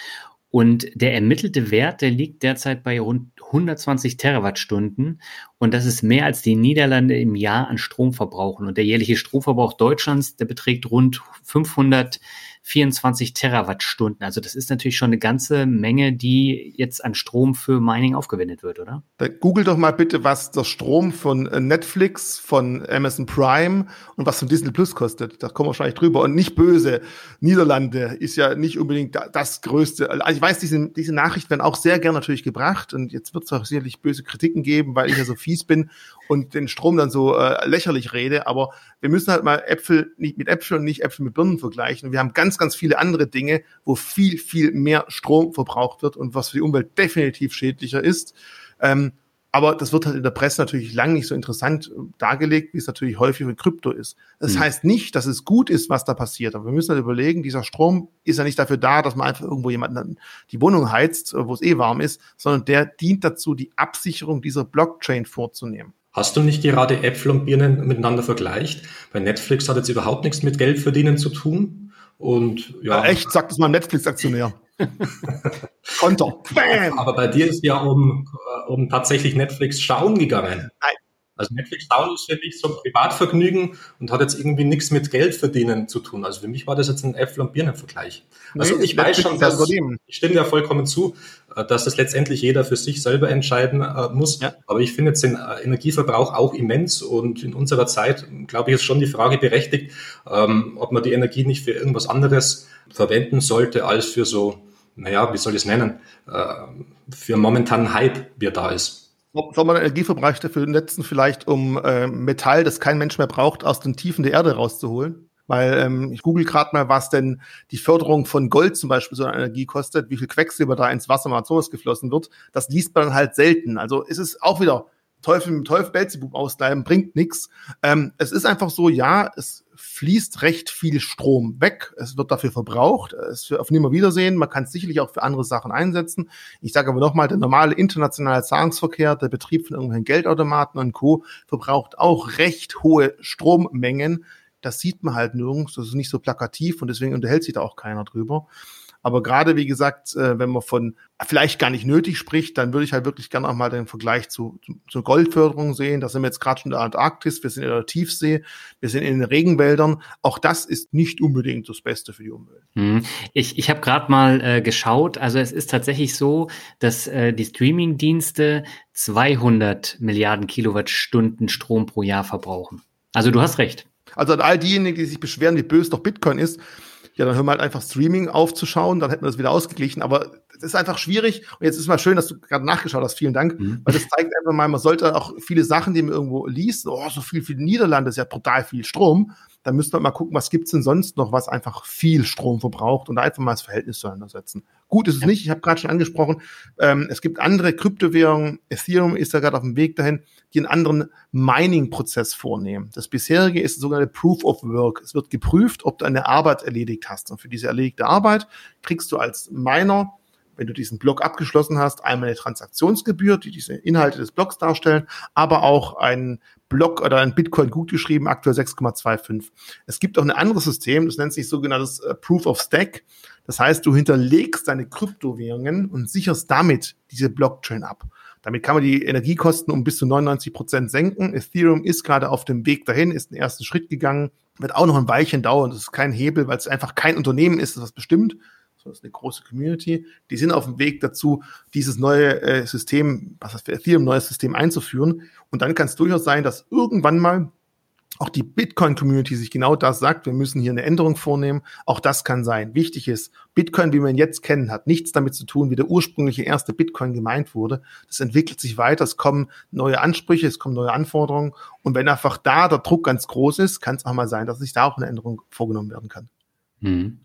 Und der ermittelte Wert, der liegt derzeit bei rund 120 Terawattstunden. Und das ist mehr als die Niederlande im Jahr an Strom verbrauchen. Und der jährliche Stromverbrauch Deutschlands, der beträgt rund 500 24 Terawattstunden. Also das ist natürlich schon eine ganze Menge, die jetzt an Strom für Mining aufgewendet wird, oder? Google doch mal bitte, was der Strom von äh, Netflix, von Amazon Prime und was von Disney Plus kostet. Da kommen wir wahrscheinlich drüber. Und nicht böse. Niederlande ist ja nicht unbedingt das größte. Also ich weiß, diese, diese Nachricht werden auch sehr gern natürlich gebracht. Und jetzt wird es auch sicherlich böse Kritiken geben, weil ich ja so fies bin und den Strom dann so äh, lächerlich rede. Aber wir müssen halt mal Äpfel nicht mit Äpfeln und nicht Äpfel mit Birnen vergleichen. Wir haben ganz, ganz viele andere Dinge, wo viel, viel mehr Strom verbraucht wird und was für die Umwelt definitiv schädlicher ist. Ähm, aber das wird halt in der Presse natürlich lang nicht so interessant äh, dargelegt, wie es natürlich häufig mit Krypto ist. Das mhm. heißt nicht, dass es gut ist, was da passiert. Aber wir müssen halt überlegen, dieser Strom ist ja nicht dafür da, dass man einfach irgendwo jemanden die Wohnung heizt, äh, wo es eh warm ist, sondern der dient dazu, die Absicherung dieser Blockchain vorzunehmen. Hast du nicht gerade Äpfel und Birnen miteinander vergleicht? Bei Netflix hat jetzt überhaupt nichts mit Geld verdienen zu tun. Und ja. ja echt, sagt das mal Netflix-Aktionär. Konter. Bam. Aber bei dir ist ja um, um tatsächlich Netflix schauen gegangen. Nein. Also Netflix schauen ist für mich so ein Privatvergnügen und hat jetzt irgendwie nichts mit Geld verdienen zu tun. Also für mich war das jetzt ein Äpfel- und Birnen-Vergleich. Also nee, ich weiß schon, dass, ich stimme ja vollkommen zu, äh, dass das letztendlich jeder für sich selber entscheiden äh, muss. Ja. Aber ich finde jetzt den äh, Energieverbrauch auch immens und in unserer Zeit, glaube ich, ist schon die Frage berechtigt, ähm, ob man die Energie nicht für irgendwas anderes verwenden sollte als für so, naja, wie soll ich es nennen, äh, für momentanen Hype, wie er da ist. Soll man Energieverbrauch dafür nutzen, vielleicht um äh, Metall, das kein Mensch mehr braucht, aus den Tiefen der Erde rauszuholen? Weil ähm, ich google gerade mal, was denn die Förderung von Gold zum Beispiel so eine Energie kostet, wie viel Quecksilber da ins Wasser Amazonas geflossen wird. Das liest man halt selten. Also ist es auch wieder Teufel mit Teufel Belzebub ausleihen, bringt nichts. Ähm, es ist einfach so, ja, es fließt recht viel Strom weg. Es wird dafür verbraucht. Es ist auf Nimmerwiedersehen. Man kann es sicherlich auch für andere Sachen einsetzen. Ich sage aber nochmal, der normale internationale Zahlungsverkehr, der Betrieb von irgendwelchen Geldautomaten und Co. verbraucht auch recht hohe Strommengen. Das sieht man halt nirgends. Das ist nicht so plakativ und deswegen unterhält sich da auch keiner drüber. Aber gerade, wie gesagt, äh, wenn man von vielleicht gar nicht nötig spricht, dann würde ich halt wirklich gerne auch mal den Vergleich zu, zu, zur Goldförderung sehen. Da sind wir jetzt gerade schon in der Antarktis, wir sind in der Tiefsee, wir sind in den Regenwäldern. Auch das ist nicht unbedingt das Beste für die Umwelt. Hm. Ich, ich habe gerade mal äh, geschaut. Also es ist tatsächlich so, dass äh, die Streaming-Dienste 200 Milliarden Kilowattstunden Strom pro Jahr verbrauchen. Also du hast recht. Also an all diejenigen, die sich beschweren, wie böse doch Bitcoin ist, ja, dann hören wir halt einfach Streaming aufzuschauen, dann hätten wir das wieder ausgeglichen. Aber es ist einfach schwierig. Und jetzt ist mal schön, dass du gerade nachgeschaut hast. Vielen Dank. Mhm. Weil das zeigt einfach mal, man sollte auch viele Sachen, die man irgendwo liest, oh, so viel für die Niederlande ist ja total viel Strom. Dann müsste man mal gucken, was gibt's denn sonst noch, was einfach viel Strom verbraucht und da einfach mal das Verhältnis zueinander setzen. Gut ist es ja. nicht, ich habe gerade schon angesprochen, ähm, es gibt andere Kryptowährungen, Ethereum ist da gerade auf dem Weg dahin, die einen anderen Mining-Prozess vornehmen. Das bisherige ist sogenannte Proof of Work. Es wird geprüft, ob du eine Arbeit erledigt hast. Und für diese erledigte Arbeit kriegst du als Miner wenn du diesen Block abgeschlossen hast, einmal eine Transaktionsgebühr, die diese Inhalte des Blocks darstellen, aber auch einen Block oder ein Bitcoin gutgeschrieben, aktuell 6,25. Es gibt auch ein anderes System, das nennt sich sogenanntes äh, Proof of Stack. Das heißt, du hinterlegst deine Kryptowährungen und sicherst damit diese Blockchain ab. Damit kann man die Energiekosten um bis zu 99 Prozent senken. Ethereum ist gerade auf dem Weg dahin, ist einen ersten Schritt gegangen, wird auch noch ein Weilchen dauern. Das ist kein Hebel, weil es einfach kein Unternehmen ist, das was bestimmt, das ist eine große Community. Die sind auf dem Weg dazu, dieses neue äh, System, was heißt Ethereum, neues System einzuführen. Und dann kann es durchaus sein, dass irgendwann mal auch die Bitcoin-Community sich genau das sagt, wir müssen hier eine Änderung vornehmen. Auch das kann sein. Wichtig ist, Bitcoin, wie wir ihn jetzt kennen, hat nichts damit zu tun, wie der ursprüngliche erste Bitcoin gemeint wurde. Das entwickelt sich weiter, es kommen neue Ansprüche, es kommen neue Anforderungen. Und wenn einfach da der Druck ganz groß ist, kann es auch mal sein, dass sich da auch eine Änderung vorgenommen werden kann. Hm.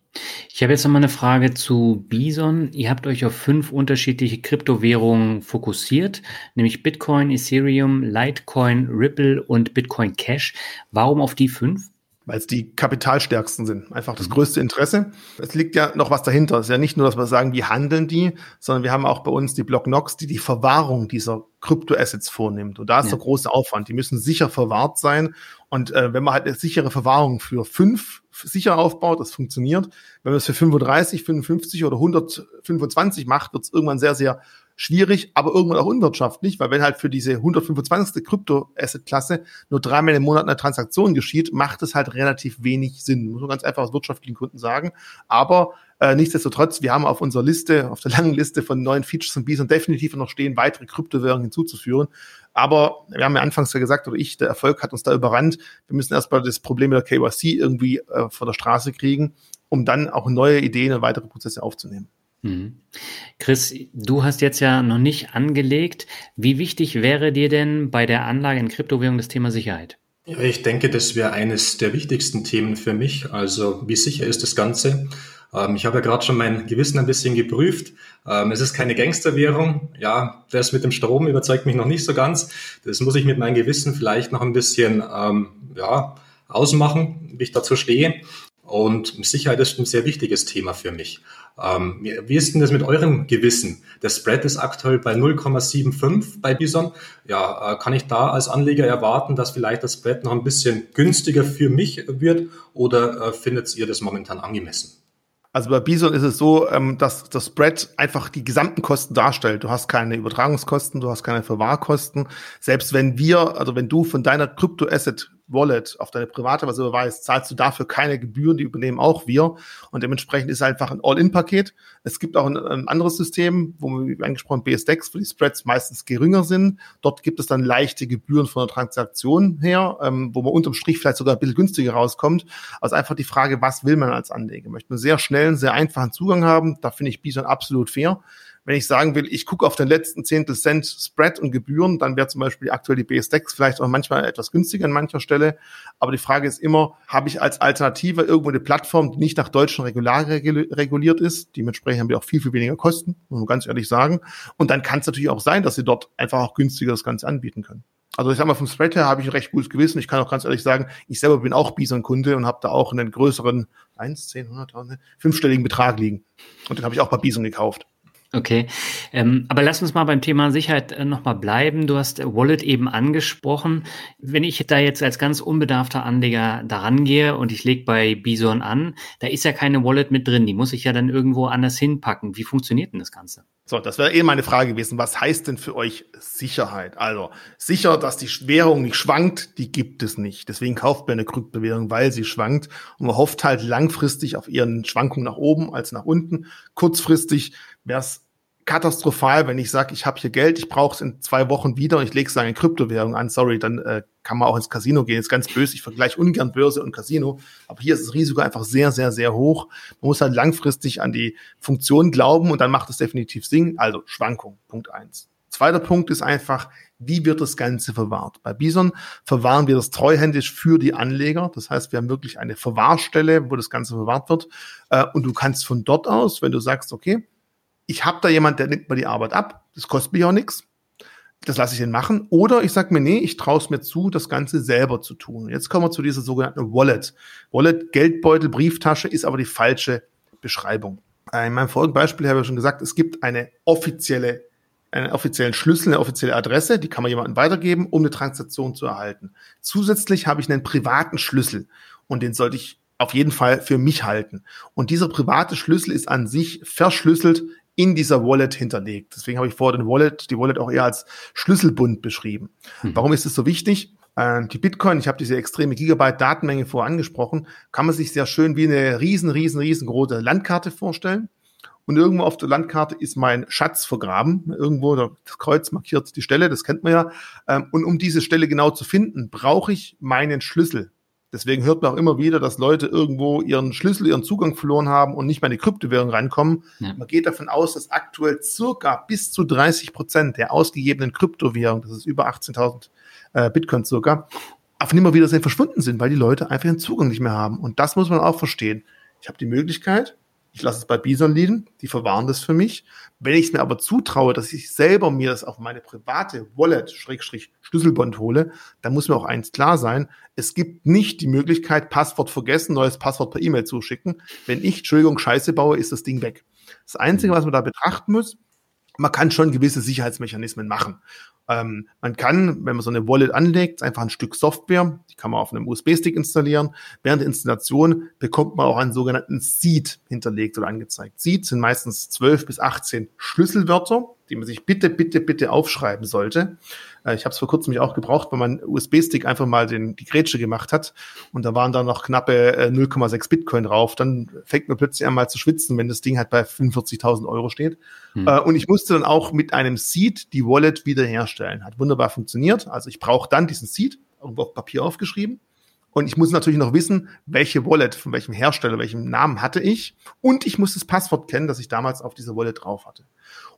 Ich habe jetzt noch mal eine Frage zu Bison. Ihr habt euch auf fünf unterschiedliche Kryptowährungen fokussiert, nämlich Bitcoin, Ethereum, Litecoin, Ripple und Bitcoin Cash. Warum auf die fünf? Weil es die kapitalstärksten sind. Einfach das größte Interesse. Es liegt ja noch was dahinter. Es ist ja nicht nur, dass wir sagen, wie handeln die, sondern wir haben auch bei uns die Blocknox, die die Verwahrung dieser Kryptoassets vornimmt. Und da ist ja. der große Aufwand. Die müssen sicher verwahrt sein. Und äh, wenn man halt eine sichere Verwahrung für fünf sicher aufbaut, das funktioniert. Wenn man es für 35, 55 oder 125 macht, wird es irgendwann sehr, sehr schwierig, aber irgendwann auch unwirtschaftlich, weil wenn halt für diese 125. Krypto-Asset-Klasse nur dreimal im Monat eine Transaktion geschieht, macht es halt relativ wenig Sinn. Muss man ganz einfach aus wirtschaftlichen Gründen sagen. Aber äh, nichtsdestotrotz, wir haben auf unserer Liste, auf der langen Liste von neuen Features von Bison definitiv noch stehen, weitere Kryptowährungen hinzuzuführen. Aber wir haben ja anfangs ja gesagt, oder ich, der Erfolg hat uns da überrannt. Wir müssen erstmal das Problem mit der KYC irgendwie äh, vor der Straße kriegen, um dann auch neue Ideen und weitere Prozesse aufzunehmen. Mhm. Chris, du hast jetzt ja noch nicht angelegt. Wie wichtig wäre dir denn bei der Anlage in Kryptowährung das Thema Sicherheit? Ja, ich denke, das wäre eines der wichtigsten Themen für mich. Also wie sicher ist das Ganze? Ähm, ich habe ja gerade schon mein Gewissen ein bisschen geprüft. Ähm, es ist keine Gangsterwährung. Ja, das mit dem Strom überzeugt mich noch nicht so ganz. Das muss ich mit meinem Gewissen vielleicht noch ein bisschen ähm, ja, ausmachen, wie ich dazu stehe. Und Sicherheit ist ein sehr wichtiges Thema für mich. Ähm, wie ist denn das mit eurem Gewissen? Der Spread ist aktuell bei 0,75 bei Bison. Ja, äh, kann ich da als Anleger erwarten, dass vielleicht das Spread noch ein bisschen günstiger für mich wird oder äh, findet ihr das momentan angemessen? Also bei Bison ist es so, ähm, dass das Spread einfach die gesamten Kosten darstellt. Du hast keine Übertragungskosten, du hast keine Verwahrkosten. Selbst wenn wir, also wenn du von deiner Krypto-Asset Wallet auf deine private was überweist, zahlst du dafür keine Gebühren, die übernehmen auch wir. Und dementsprechend ist es einfach ein All-In-Paket. Es gibt auch ein, ein, anderes System, wo wir angesprochen BSDEX, wo die Spreads meistens geringer sind. Dort gibt es dann leichte Gebühren von der Transaktion her, ähm, wo man unterm Strich vielleicht sogar ein bisschen günstiger rauskommt. Also einfach die Frage, was will man als Anleger? Möchte man sehr schnellen, sehr einfachen Zugang haben? Da finde ich Bison absolut fair. Wenn ich sagen will, ich gucke auf den letzten Zehntel Cent Spread und Gebühren, dann wäre zum Beispiel aktuell die BSDEX vielleicht auch manchmal etwas günstiger an mancher Stelle. Aber die Frage ist immer, habe ich als Alternative irgendwo eine Plattform, die nicht nach deutschen Regularien reguliert ist? Dementsprechend haben wir auch viel, viel weniger Kosten, muss man ganz ehrlich sagen. Und dann kann es natürlich auch sein, dass sie dort einfach auch günstiger das Ganze anbieten können. Also ich sag mal, vom Spread her habe ich ein recht gutes Gewissen. Ich kann auch ganz ehrlich sagen, ich selber bin auch Bison-Kunde und habe da auch einen größeren, 1, 10, 100, fünfstelligen Betrag liegen. Und den habe ich auch bei Bison gekauft. Okay, ähm, aber lass uns mal beim Thema Sicherheit äh, nochmal bleiben. Du hast Wallet eben angesprochen. Wenn ich da jetzt als ganz unbedarfter Anleger daran gehe und ich lege bei Bison an, da ist ja keine Wallet mit drin. Die muss ich ja dann irgendwo anders hinpacken. Wie funktioniert denn das Ganze? So, das wäre eh meine Frage gewesen. Was heißt denn für euch Sicherheit? Also sicher, dass die Währung nicht schwankt, die gibt es nicht. Deswegen kauft man eine Kryptowährung, weil sie schwankt. Und man hofft halt langfristig auf ihren Schwankungen nach oben als nach unten. Kurzfristig wäre es katastrophal, wenn ich sage, ich habe hier Geld, ich brauche es in zwei Wochen wieder und ich lege es in Kryptowährung an. Sorry, dann äh, kann man auch ins Casino gehen. ist ganz böse. Ich vergleiche ungern Börse und Casino. Aber hier ist das Risiko einfach sehr, sehr, sehr hoch. Man muss halt langfristig an die Funktion glauben und dann macht es definitiv Sinn. Also Schwankung, Punkt eins. Zweiter Punkt ist einfach, wie wird das Ganze verwahrt? Bei Bison verwahren wir das treuhändisch für die Anleger. Das heißt, wir haben wirklich eine Verwahrstelle, wo das Ganze verwahrt wird. Äh, und du kannst von dort aus, wenn du sagst, okay, ich habe da jemand, der nimmt mir die Arbeit ab, das kostet mich auch nichts, das lasse ich ihn machen. Oder ich sage mir, nee, ich traue es mir zu, das Ganze selber zu tun. Jetzt kommen wir zu dieser sogenannten Wallet. Wallet, Geldbeutel, Brieftasche ist aber die falsche Beschreibung. In meinem vorigen Beispiel habe ich schon gesagt, es gibt eine offizielle, einen offiziellen Schlüssel, eine offizielle Adresse, die kann man jemandem weitergeben, um eine Transaktion zu erhalten. Zusätzlich habe ich einen privaten Schlüssel und den sollte ich auf jeden Fall für mich halten. Und dieser private Schlüssel ist an sich verschlüsselt in dieser Wallet hinterlegt. Deswegen habe ich vorher den Wallet, die Wallet auch eher als Schlüsselbund beschrieben. Mhm. Warum ist es so wichtig? Äh, die Bitcoin, ich habe diese extreme Gigabyte Datenmenge vorher angesprochen, kann man sich sehr schön wie eine riesen, riesen, riesengroße Landkarte vorstellen. Und irgendwo auf der Landkarte ist mein Schatz vergraben. Irgendwo, das Kreuz markiert die Stelle, das kennt man ja. Ähm, und um diese Stelle genau zu finden, brauche ich meinen Schlüssel. Deswegen hört man auch immer wieder, dass Leute irgendwo ihren Schlüssel, ihren Zugang verloren haben und nicht mehr in die Kryptowährung reinkommen. Ja. Man geht davon aus, dass aktuell circa bis zu 30 Prozent der ausgegebenen Kryptowährung, das ist über 18.000 äh, Bitcoin circa, auf nimmer wieder verschwunden sind, weil die Leute einfach den Zugang nicht mehr haben. Und das muss man auch verstehen. Ich habe die Möglichkeit, ich lasse es bei Bison liegen, die verwahren das für mich. Wenn ich es mir aber zutraue, dass ich selber mir das auf meine private Wallet, Schrägstrich, Schlüsselbond hole, dann muss mir auch eins klar sein, es gibt nicht die Möglichkeit, Passwort vergessen, neues Passwort per E-Mail zuschicken. Wenn ich, Entschuldigung, Scheiße baue, ist das Ding weg. Das Einzige, was man da betrachten muss, man kann schon gewisse Sicherheitsmechanismen machen. Ähm, man kann, wenn man so eine Wallet anlegt, einfach ein Stück Software, die kann man auf einem USB-Stick installieren. Während der Installation bekommt man auch einen sogenannten Seed hinterlegt oder angezeigt. Seed sind meistens 12 bis 18 Schlüsselwörter, die man sich bitte, bitte, bitte aufschreiben sollte. Äh, ich habe es vor kurzem mich auch gebraucht, weil mein USB-Stick einfach mal den, die Grätsche gemacht hat und da waren da noch knappe äh, 0,6 Bitcoin drauf. Dann fängt man plötzlich einmal zu schwitzen, wenn das Ding halt bei 45.000 Euro steht. Hm. Äh, und ich musste dann auch mit einem Seed die Wallet wiederherstellen. Hat wunderbar funktioniert. Also ich brauche dann diesen Seed, irgendwo auf Papier aufgeschrieben. Und ich muss natürlich noch wissen, welche Wallet, von welchem Hersteller, welchem Namen hatte ich. Und ich muss das Passwort kennen, das ich damals auf dieser Wallet drauf hatte.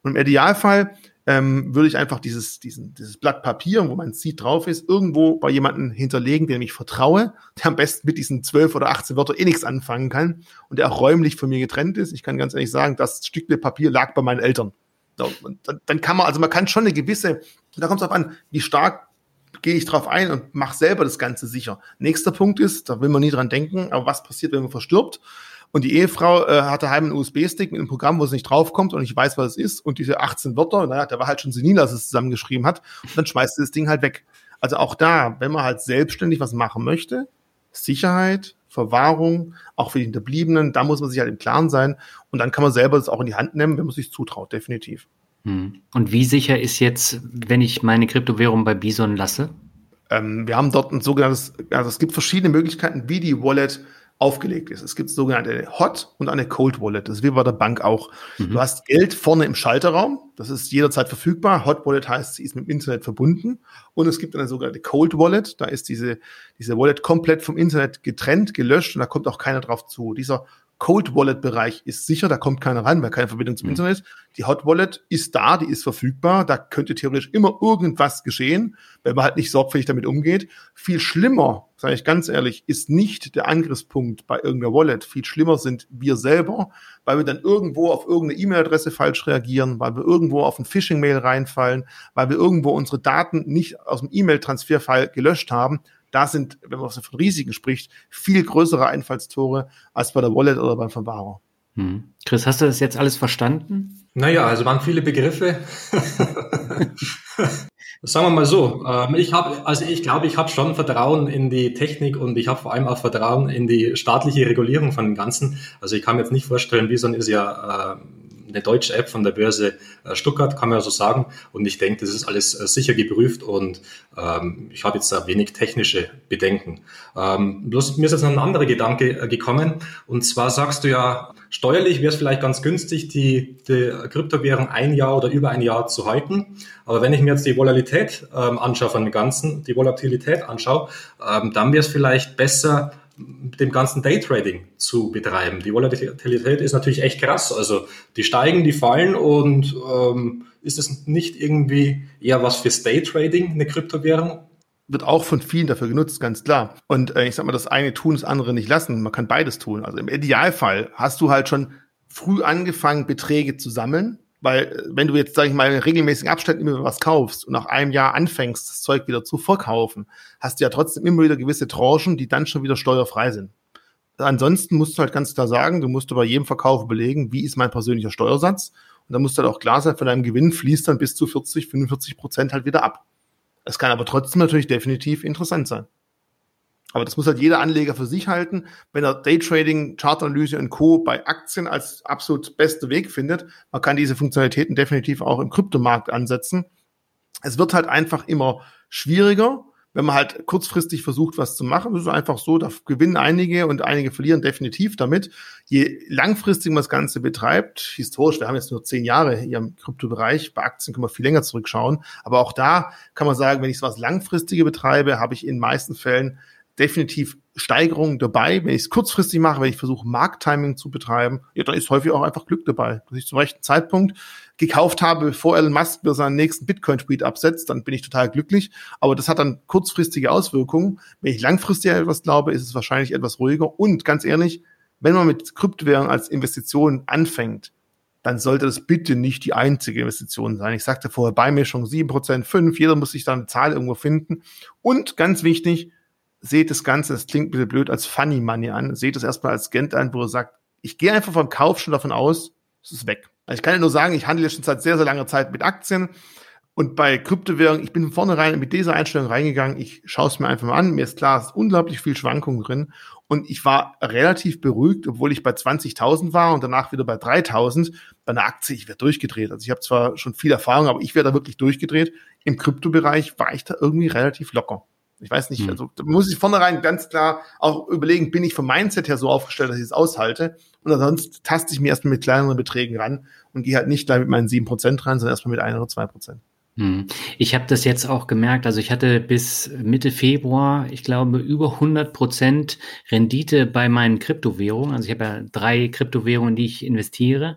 Und im Idealfall ähm, würde ich einfach dieses, diesen, dieses Blatt Papier, wo mein Seed drauf ist, irgendwo bei jemandem hinterlegen, dem ich vertraue, der am besten mit diesen zwölf oder 18 Wörter eh nichts anfangen kann und der auch räumlich von mir getrennt ist. Ich kann ganz ehrlich sagen, das Stück Papier lag bei meinen Eltern. Und dann, dann kann man, also man kann schon eine gewisse, da kommt es darauf an, wie stark gehe ich drauf ein und mache selber das Ganze sicher. Nächster Punkt ist, da will man nie dran denken, aber was passiert, wenn man verstirbt? Und die Ehefrau äh, hatte heim einen USB-Stick mit einem Programm, wo es nicht draufkommt und ich weiß, was es ist. Und diese 18 Wörter, naja, der war halt schon senil, dass es zusammengeschrieben hat. Und dann schmeißt sie das Ding halt weg. Also auch da, wenn man halt selbstständig was machen möchte, Sicherheit, Verwahrung, auch für die Hinterbliebenen, da muss man sich halt im Klaren sein und dann kann man selber das auch in die Hand nehmen, wenn man sich zutraut, definitiv. Hm. Und wie sicher ist jetzt, wenn ich meine Kryptowährung bei Bison lasse? Ähm, wir haben dort ein sogenanntes, also es gibt verschiedene Möglichkeiten, wie die Wallet aufgelegt ist. Es gibt sogenannte Hot und eine Cold Wallet. Das ist wie bei der Bank auch. Mhm. Du hast Geld vorne im Schalterraum. Das ist jederzeit verfügbar. Hot Wallet heißt, sie ist mit dem Internet verbunden. Und es gibt eine sogenannte Cold Wallet. Da ist diese, diese Wallet komplett vom Internet getrennt, gelöscht und da kommt auch keiner drauf zu. Dieser Cold Wallet Bereich ist sicher, da kommt keiner rein, weil keine Verbindung zum mhm. Internet. Die Hot Wallet ist da, die ist verfügbar, da könnte theoretisch immer irgendwas geschehen, wenn man halt nicht sorgfältig damit umgeht. Viel schlimmer, sage ich ganz ehrlich, ist nicht der Angriffspunkt bei irgendeiner Wallet. Viel schlimmer sind wir selber, weil wir dann irgendwo auf irgendeine E-Mail-Adresse falsch reagieren, weil wir irgendwo auf ein Phishing-Mail reinfallen, weil wir irgendwo unsere Daten nicht aus dem E-Mail-Transferfall gelöscht haben da sind, wenn man von Risiken spricht, viel größere Einfallstore als bei der Wallet oder beim Verwahrer. Hm. Chris, hast du das jetzt alles verstanden? Naja, also waren viele Begriffe. Sagen wir mal so, ähm, ich habe, also ich glaube, ich habe schon Vertrauen in die Technik und ich habe vor allem auch Vertrauen in die staatliche Regulierung von dem Ganzen. Also ich kann mir jetzt nicht vorstellen, Bison ist ja äh, eine deutsche App von der Börse äh, Stuttgart, kann man ja so sagen. Und ich denke, das ist alles äh, sicher geprüft und ähm, ich habe jetzt da wenig technische Bedenken. Ähm, bloß mir ist jetzt noch ein anderer Gedanke äh, gekommen. Und zwar sagst du ja, steuerlich wäre es vielleicht ganz günstig, die, die Kryptowährung ein Jahr oder über ein Jahr zu halten. Aber wenn ich mir jetzt die Volatilität ähm, anschaue von dem Ganzen, die Volatilität anschaue, ähm, dann wäre es vielleicht besser, dem ganzen Daytrading zu betreiben. Die Volatilität ist natürlich echt krass. Also die steigen, die fallen und ähm, ist es nicht irgendwie eher was fürs Daytrading, eine Kryptowährung? Wird auch von vielen dafür genutzt, ganz klar. Und äh, ich sag mal, das eine tun, das andere nicht lassen. Man kann beides tun. Also im Idealfall hast du halt schon früh angefangen, Beträge zu sammeln weil äh, wenn du jetzt, sag ich mal, in regelmäßigen Abständen immer was kaufst und nach einem Jahr anfängst, das Zeug wieder zu verkaufen, hast du ja trotzdem immer wieder gewisse Tranchen, die dann schon wieder steuerfrei sind. Ansonsten musst du halt ganz klar sagen, du musst bei jedem Verkauf überlegen, wie ist mein persönlicher Steuersatz. Und dann musst du halt auch klar sein, von deinem Gewinn fließt dann bis zu 40, 45 Prozent halt wieder ab. Es kann aber trotzdem natürlich definitiv interessant sein. Aber das muss halt jeder Anleger für sich halten. Wenn er Daytrading, Chartanalyse und Co. bei Aktien als absolut beste Weg findet, man kann diese Funktionalitäten definitiv auch im Kryptomarkt ansetzen. Es wird halt einfach immer schwieriger, wenn man halt kurzfristig versucht, was zu machen. Es ist einfach so, da gewinnen einige und einige verlieren definitiv damit. Je langfristig man das Ganze betreibt, historisch, wir haben jetzt nur zehn Jahre hier im Kryptobereich, bei Aktien können wir viel länger zurückschauen, aber auch da kann man sagen, wenn ich was Langfristige betreibe, habe ich in den meisten Fällen definitiv Steigerungen dabei. Wenn ich es kurzfristig mache, wenn ich versuche, Markttiming zu betreiben, ja, dann ist häufig auch einfach Glück dabei. Dass ich zum rechten Zeitpunkt gekauft habe, bevor Elon Musk mir seinen nächsten Bitcoin-Tweet absetzt, dann bin ich total glücklich. Aber das hat dann kurzfristige Auswirkungen. Wenn ich langfristig etwas glaube, ist es wahrscheinlich etwas ruhiger. Und ganz ehrlich, wenn man mit Kryptowährungen als Investition anfängt, dann sollte das bitte nicht die einzige Investition sein. Ich sagte vorher Beimischung 7%, 5%, jeder muss sich da eine Zahl irgendwo finden. Und ganz wichtig, seht das Ganze, das klingt ein bisschen blöd, als Funny Money an. Seht es erstmal als Geld an, wo ihr sagt, ich gehe einfach vom Kauf schon davon aus, es ist weg. Also ich kann ja nur sagen, ich handle schon seit sehr, sehr langer Zeit mit Aktien. Und bei Kryptowährungen, ich bin von vornherein mit dieser Einstellung reingegangen. Ich schaue es mir einfach mal an. Mir ist klar, es ist unglaublich viel Schwankungen drin. Und ich war relativ beruhigt, obwohl ich bei 20.000 war und danach wieder bei 3.000. Bei einer Aktie, ich werde durchgedreht. Also ich habe zwar schon viel Erfahrung, aber ich werde da wirklich durchgedreht. Im Kryptobereich war ich da irgendwie relativ locker. Ich weiß nicht, hm. also da muss ich vornherein ganz klar auch überlegen, bin ich vom Mindset her so aufgestellt, dass ich es aushalte. Und ansonsten taste ich mir erstmal mit kleineren Beträgen ran und gehe halt nicht gleich mit meinen sieben Prozent ran, sondern erstmal mit ein oder zwei Prozent. Hm. Ich habe das jetzt auch gemerkt. Also ich hatte bis Mitte Februar, ich glaube, über 100 Prozent Rendite bei meinen Kryptowährungen. Also ich habe ja drei Kryptowährungen, die ich investiere.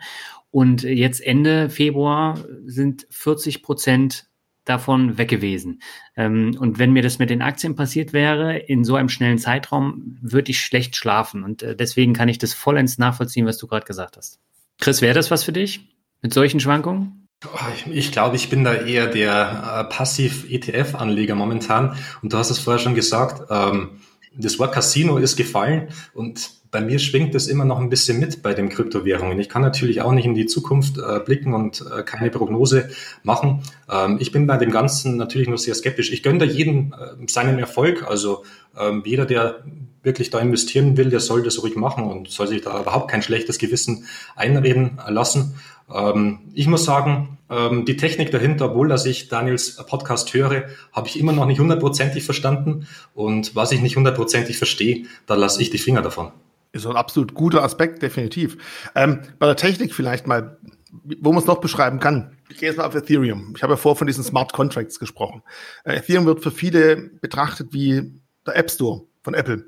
Und jetzt Ende Februar sind 40 Prozent davon weg gewesen. Ähm, und wenn mir das mit den Aktien passiert wäre, in so einem schnellen Zeitraum, würde ich schlecht schlafen. Und äh, deswegen kann ich das vollends nachvollziehen, was du gerade gesagt hast. Chris, wäre das was für dich mit solchen Schwankungen? Ich, ich glaube, ich bin da eher der äh, Passiv-ETF-Anleger momentan. Und du hast es vorher schon gesagt, ähm, das Wort Casino ist gefallen und bei mir schwingt es immer noch ein bisschen mit bei den Kryptowährungen. Ich kann natürlich auch nicht in die Zukunft äh, blicken und äh, keine Prognose machen. Ähm, ich bin bei dem Ganzen natürlich nur sehr skeptisch. Ich gönne da jedem äh, seinen Erfolg. Also Ähm, jeder, der wirklich da investieren will, der soll das ruhig machen und soll sich da überhaupt kein schlechtes Gewissen einreden lassen. Ähm, ich muss sagen, ähm, die Technik dahinter, obwohl dass ich Daniels Podcast höre, habe ich immer noch nicht hundertprozentig verstanden. Und was ich nicht hundertprozentig verstehe, da lasse ich die Finger davon. Ist ein absolut guter Aspekt, definitiv. Ähm, bei der Technik vielleicht mal, wo man es noch beschreiben kann. Ich gehe jetzt mal auf Ethereum. Ich habe ja vorher von diesen Smart Contracts gesprochen. Äh, Ethereum wird für viele betrachtet wie der App Store von Apple.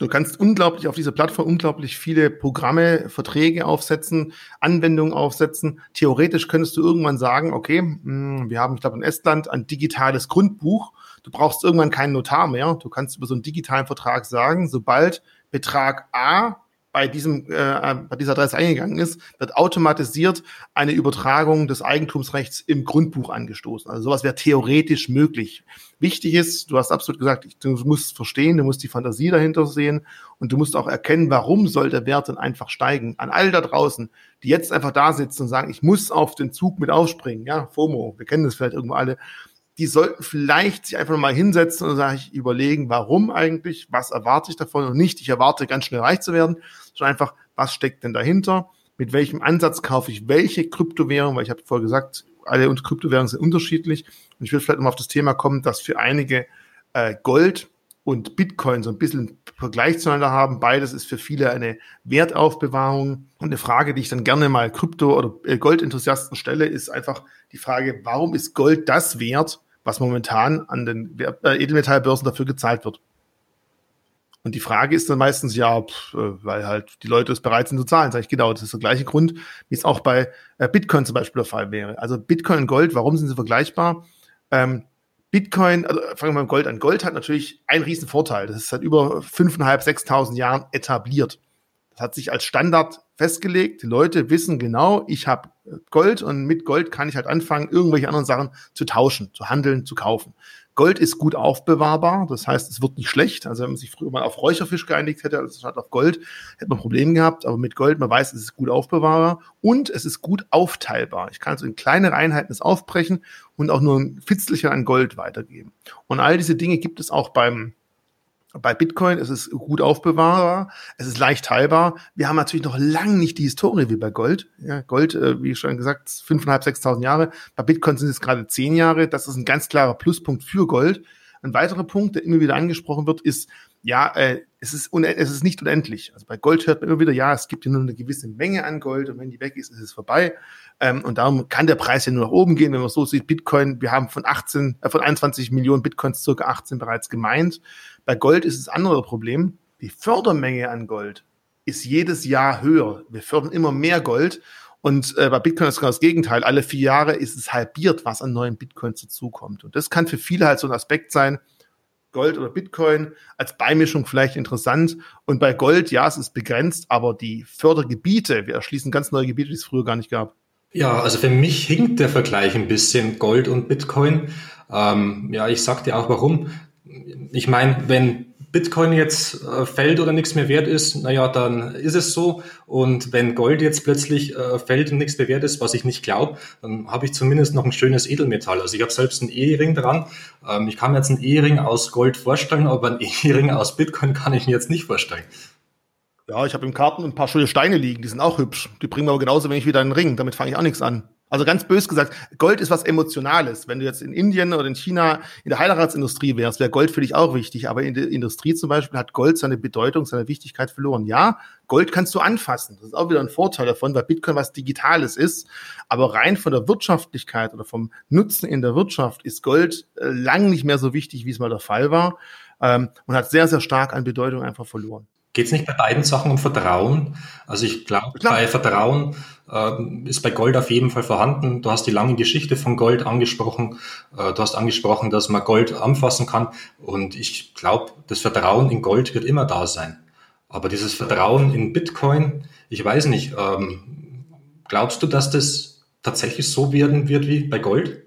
Du kannst unglaublich auf dieser Plattform unglaublich viele Programme, Verträge aufsetzen, Anwendungen aufsetzen. Theoretisch könntest du irgendwann sagen, okay, hm, wir haben, ich glaube, in Estland ein digitales Grundbuch. Du brauchst irgendwann keinen Notar mehr. Du kannst über so einen digitalen Vertrag sagen, sobald Betrag A bei diesem äh, bei dieser Adresse eingegangen ist, wird automatisiert eine Übertragung des Eigentumsrechts im Grundbuch angestoßen. Also sowas wäre theoretisch möglich. Wichtig ist, du hast absolut gesagt, du musst verstehen, du musst die Fantasie dahinter sehen und du musst auch erkennen, warum soll der Wert denn einfach steigen. An all da draußen, die jetzt einfach da sitzen und sagen, ich muss auf den Zug mit aufspringen, ja, FOMO, wir kennen das vielleicht irgendwo alle die sollten vielleicht sich einfach mal hinsetzen und sagen, ich überlegen, warum eigentlich, was erwarte ich davon und nicht, ich erwarte ganz schnell reich zu werden, sondern einfach, was steckt denn dahinter, mit welchem Ansatz kaufe ich welche Kryptowährung, weil ich habe vorher gesagt, alle Kryptowährungen sind unterschiedlich. Und ich will vielleicht mal auf das Thema kommen, dass für einige äh, Gold und Bitcoin so ein bisschen Vergleich zueinander haben. Beides ist für viele eine Wertaufbewahrung. Und eine Frage, die ich dann gerne mal Krypto- oder äh, Goldenthusiasten stelle, ist einfach die Frage, warum ist Gold das wert, was momentan an den äh, Edelmetallbörsen dafür gezahlt wird? Und die Frage ist dann meistens, ja, pff, äh, weil halt die Leute es bereit sind zu zahlen. Sag ich, genau, das ist der gleiche Grund, wie es auch bei Bitcoin zum Beispiel der Fall wäre. Also Bitcoin und Gold, warum sind sie vergleichbar? Ähm, Bitcoin, also fangen wir mal mit Gold an. Gold hat natürlich einen riesen Vorteil. Das ist seit über 5.500, 6.000 Jahren etabliert. Das hat sich als Standard festgelegt. Die Leute wissen genau, ich habe Gold und mit Gold kann ich halt anfangen, irgendwelche anderen Sachen zu tauschen, zu handeln, zu kaufen. Gold ist gut aufbewahrbar, das heißt, es wird nicht schlecht. Also wenn man sich früher mal auf Räucherfisch geeinigt hätte, also statt auf Gold, hätte man Probleme gehabt. Aber mit Gold, man weiß, es ist gut aufbewahrbar und es ist gut aufteilbar. Ich kann also in kleinere Einheiten es aufbrechen und auch nur ein Fitzelchen an Gold weitergeben. Und all diese Dinge gibt es auch beim bei Bitcoin ist es gut aufbewahrbar, es ist leicht teilbar. Wir haben natürlich noch lange nicht die Historie wie bei Gold. Ja, Gold, äh, wie schon gesagt, 5.500, 6.000 Jahre. Bei Bitcoin sind es gerade 10 Jahre. Das ist ein ganz klarer Pluspunkt für Gold. Ein weiterer Punkt, der immer wieder angesprochen wird, ist, ja, äh, es, ist es ist nicht unendlich. Also bei Gold hört man immer wieder, ja, es gibt ja nur eine gewisse Menge an Gold und wenn die weg ist, ist es vorbei. Ähm, und darum kann der Preis ja nur nach oben gehen, wenn man so sieht. Bitcoin, wir haben von 18, äh, von 21 Millionen Bitcoins circa 18 bereits gemeint. Bei Gold ist das andere Problem. Die Fördermenge an Gold ist jedes Jahr höher. Wir fördern immer mehr Gold. Und äh, bei Bitcoin ist genau das Gegenteil. Alle vier Jahre ist es halbiert, was an neuen Bitcoins dazukommt. Und das kann für viele halt so ein Aspekt sein. Gold oder Bitcoin als Beimischung vielleicht interessant. Und bei Gold, ja, es ist begrenzt, aber die Fördergebiete, wir erschließen ganz neue Gebiete, die es früher gar nicht gab. Ja, also für mich hinkt der Vergleich ein bisschen Gold und Bitcoin. Ähm, ja, ich sag dir auch warum ich meine, wenn Bitcoin jetzt äh, fällt oder nichts mehr wert ist, naja, dann ist es so. Und wenn Gold jetzt plötzlich äh, fällt und nichts mehr wert ist, was ich nicht glaube, dann habe ich zumindest noch ein schönes Edelmetall. Also ich habe selbst einen Ehering dran. Ähm, ich kann mir jetzt einen Ehering aus Gold vorstellen, aber einen Ehering aus Bitcoin kann ich mir jetzt nicht vorstellen. Ja, ich habe im Karten ein paar schöne Steine liegen, die sind auch hübsch. Die bringen mir aber genauso wenig wie einen Ring. Damit fange ich auch nichts an. Also ganz bös gesagt, Gold ist was Emotionales. Wenn du jetzt in Indien oder in China in der Heiratsindustrie wärst, wäre Gold für dich auch wichtig. Aber in der Industrie zum Beispiel hat Gold seine Bedeutung, seine Wichtigkeit verloren. Ja, Gold kannst du anfassen. Das ist auch wieder ein Vorteil davon, weil Bitcoin was Digitales ist. Aber rein von der Wirtschaftlichkeit oder vom Nutzen in der Wirtschaft ist Gold äh, lang nicht mehr so wichtig, wie es mal der Fall war. Ähm, und hat sehr, sehr stark an Bedeutung einfach verloren. Geht es nicht bei beiden Sachen um Vertrauen? Also ich glaube, bei Vertrauen äh, ist bei Gold auf jeden Fall vorhanden. Du hast die lange Geschichte von Gold angesprochen. Äh, du hast angesprochen, dass man Gold anfassen kann. Und ich glaube, das Vertrauen in Gold wird immer da sein. Aber dieses Vertrauen in Bitcoin, ich weiß nicht, ähm, glaubst du, dass das tatsächlich so werden wird wie bei Gold?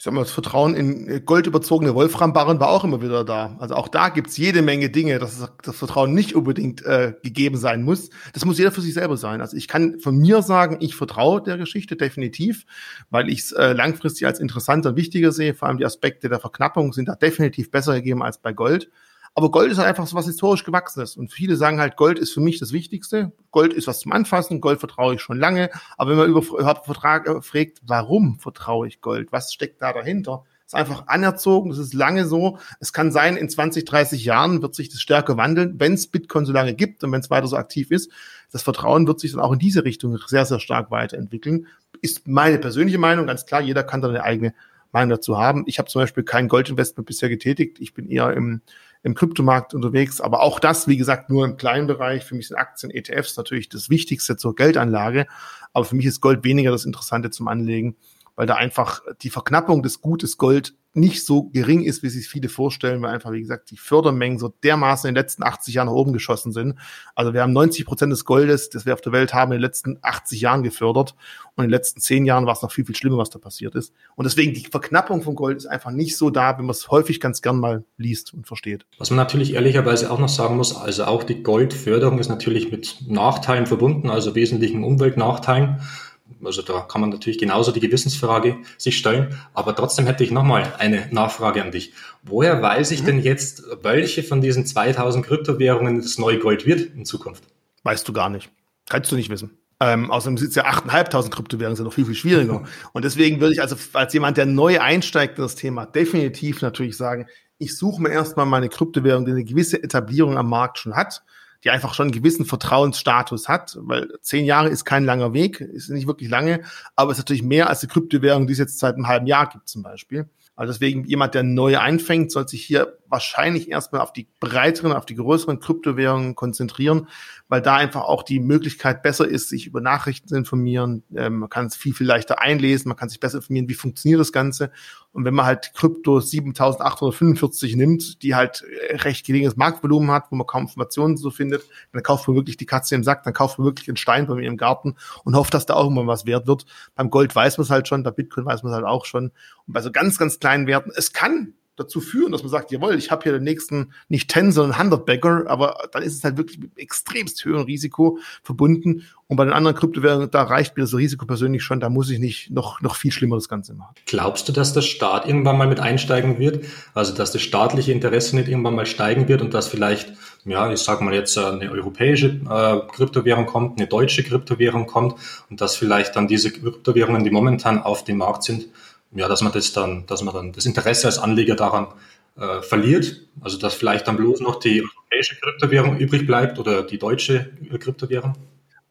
Ich sag mal, das Vertrauen in goldüberzogene Wolframbarren war auch immer wieder da. Also auch da gibt's jede Menge Dinge, dass das Vertrauen nicht unbedingt äh, gegeben sein muss. Das muss jeder für sich selber sein. Also ich kann von mir sagen, ich vertraue der Geschichte definitiv, weil ich es äh, langfristig als interessanter und wichtiger sehe. Vor allem die Aspekte der Verknappung sind da definitiv besser gegeben als bei Gold. Aber Gold ist halt einfach so was historisch gewachsenes. Und viele sagen halt, Gold ist für mich das Wichtigste. Gold ist was zum Anfassen. Gold vertraue ich schon lange. Aber wenn man über, überhaupt Vertrag, äh, fragt, warum vertraue ich Gold? Was steckt da dahinter? ist einfach anerzogen, das ist lange so. Es kann sein, in 20, 30 Jahren wird sich das stärker wandeln, wenn es Bitcoin so lange gibt und wenn es weiter so aktiv ist. Das Vertrauen wird sich dann auch in diese Richtung sehr, sehr stark weiterentwickeln. Ist meine persönliche Meinung, ganz klar, jeder kann da eine eigene Meinung dazu haben. Ich habe zum Beispiel kein Goldinvestment bisher getätigt. Ich bin eher im im Kryptomarkt unterwegs. Aber auch das, wie gesagt, nur im kleinen Bereich. Für mich sind Aktien, ETFs natürlich das Wichtigste zur Geldanlage. Aber für mich ist Gold weniger das Interessante zum Anlegen, weil da einfach die Verknappung des Gutes Gold nicht so gering ist, wie sich viele vorstellen, weil einfach, wie gesagt, die Fördermengen so dermaßen in den letzten 80 Jahren nach oben geschossen sind. Also wir haben 90 Prozent des Goldes, das wir auf der Welt haben, in den letzten 80 Jahren gefördert. Und in den letzten 10 Jahren war es noch viel, viel schlimmer, was da passiert ist. Und deswegen die Verknappung von Gold ist einfach nicht so da, wie man es häufig ganz gern mal liest und versteht. Was man natürlich ehrlicherweise auch noch sagen muss, also auch die Goldförderung ist natürlich mit Nachteilen verbunden, also wesentlichen Umweltnachteilen. Also da kann man natürlich genauso die Gewissensfrage sich stellen. Aber trotzdem hätte ich nochmal eine Nachfrage an dich. Woher weiß ich mhm. denn jetzt, welche von diesen 2000 Kryptowährungen das neue Gold wird in Zukunft? Weißt du gar nicht. Kannst du nicht wissen. Ähm, außerdem sind es ja 8.500 Kryptowährungen, sind noch viel, viel schwieriger. Und deswegen würde ich also als jemand, der neu einsteigt in das Thema, definitiv natürlich sagen, ich suche mir erstmal meine Kryptowährung, die eine gewisse Etablierung am Markt schon hat die einfach schon einen gewissen Vertrauensstatus hat, weil zehn Jahre ist kein langer Weg, ist nicht wirklich lange, aber es ist natürlich mehr als die Kryptowährung, die es jetzt seit einem halben Jahr gibt zum Beispiel. Also deswegen jemand, der neu einfängt, soll sich hier wahrscheinlich erstmal auf die breiteren, auf die größeren Kryptowährungen konzentrieren, weil da einfach auch die Möglichkeit besser ist, sich über Nachrichten zu informieren. Ähm, man kann es viel, viel leichter einlesen, man kann sich besser informieren, wie funktioniert das Ganze. Und wenn man halt Krypto 7845 nimmt, die halt äh, recht geringes Marktvolumen hat, wo man kaum Informationen so findet, dann kauft man wirklich die Katze im Sack, dann kauft man wirklich einen Stein bei mir im Garten und hofft, dass da auch immer was wert wird. Beim Gold weiß man es halt schon, bei Bitcoin weiß man es halt auch schon. Und bei so ganz, ganz kleinen Werten, es kann dazu führen, dass man sagt, jawohl, ich habe hier den nächsten nicht 10, sondern 100 Bagger, aber dann ist es halt wirklich mit extremst höherem Risiko verbunden. Und bei den anderen Kryptowährungen, da reicht mir das Risiko persönlich schon, da muss ich nicht noch, noch viel schlimmer das Ganze machen. Glaubst du, dass der Staat irgendwann mal mit einsteigen wird? Also, dass das staatliche Interesse nicht irgendwann mal steigen wird und dass vielleicht, ja, ich sag mal jetzt eine europäische äh, Kryptowährung kommt, eine deutsche Kryptowährung kommt und dass vielleicht dann diese Kryptowährungen, die momentan auf dem Markt sind, ja, dass man das dann, dass man dann das Interesse als Anleger daran äh, verliert. Also dass vielleicht dann bloß noch die europäische Kryptowährung übrig bleibt oder die deutsche äh, Kryptowährung.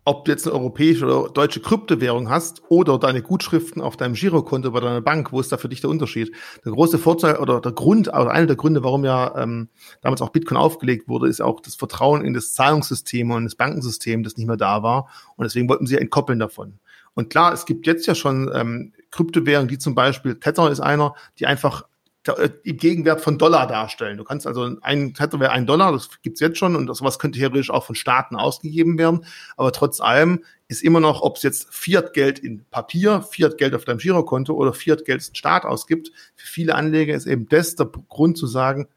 Ob du jetzt eine europäische oder deutsche Kryptowährung hast oder deine Gutschriften auf deinem Girokonto bei deiner Bank, wo ist da für dich der Unterschied? Der große Vorteil oder der Grund, oder einer der Gründe, warum ja ähm, damals auch Bitcoin aufgelegt wurde, ist auch das Vertrauen in das Zahlungssystem und das Bankensystem, das nicht mehr da war. Und deswegen wollten sie entkoppeln davon. Und klar, es gibt jetzt ja schon ähm, Kryptowährungen, die zum Beispiel, Tether ist einer, die einfach äh, im Gegenwert von Dollar darstellen. Du kannst also ein Tether wäre ein Dollar, das gibt's jetzt schon und sowas könnte theoretisch auch von Staaten ausgegeben werden. Aber trotz allem ist immer noch, ob es jetzt Fiat-Geld in Papier, Fiat-Geld auf deinem Girokonto oder Fiat-Geld ein Staat ausgibt, für viele Anleger ist eben das der Grund zu sagen,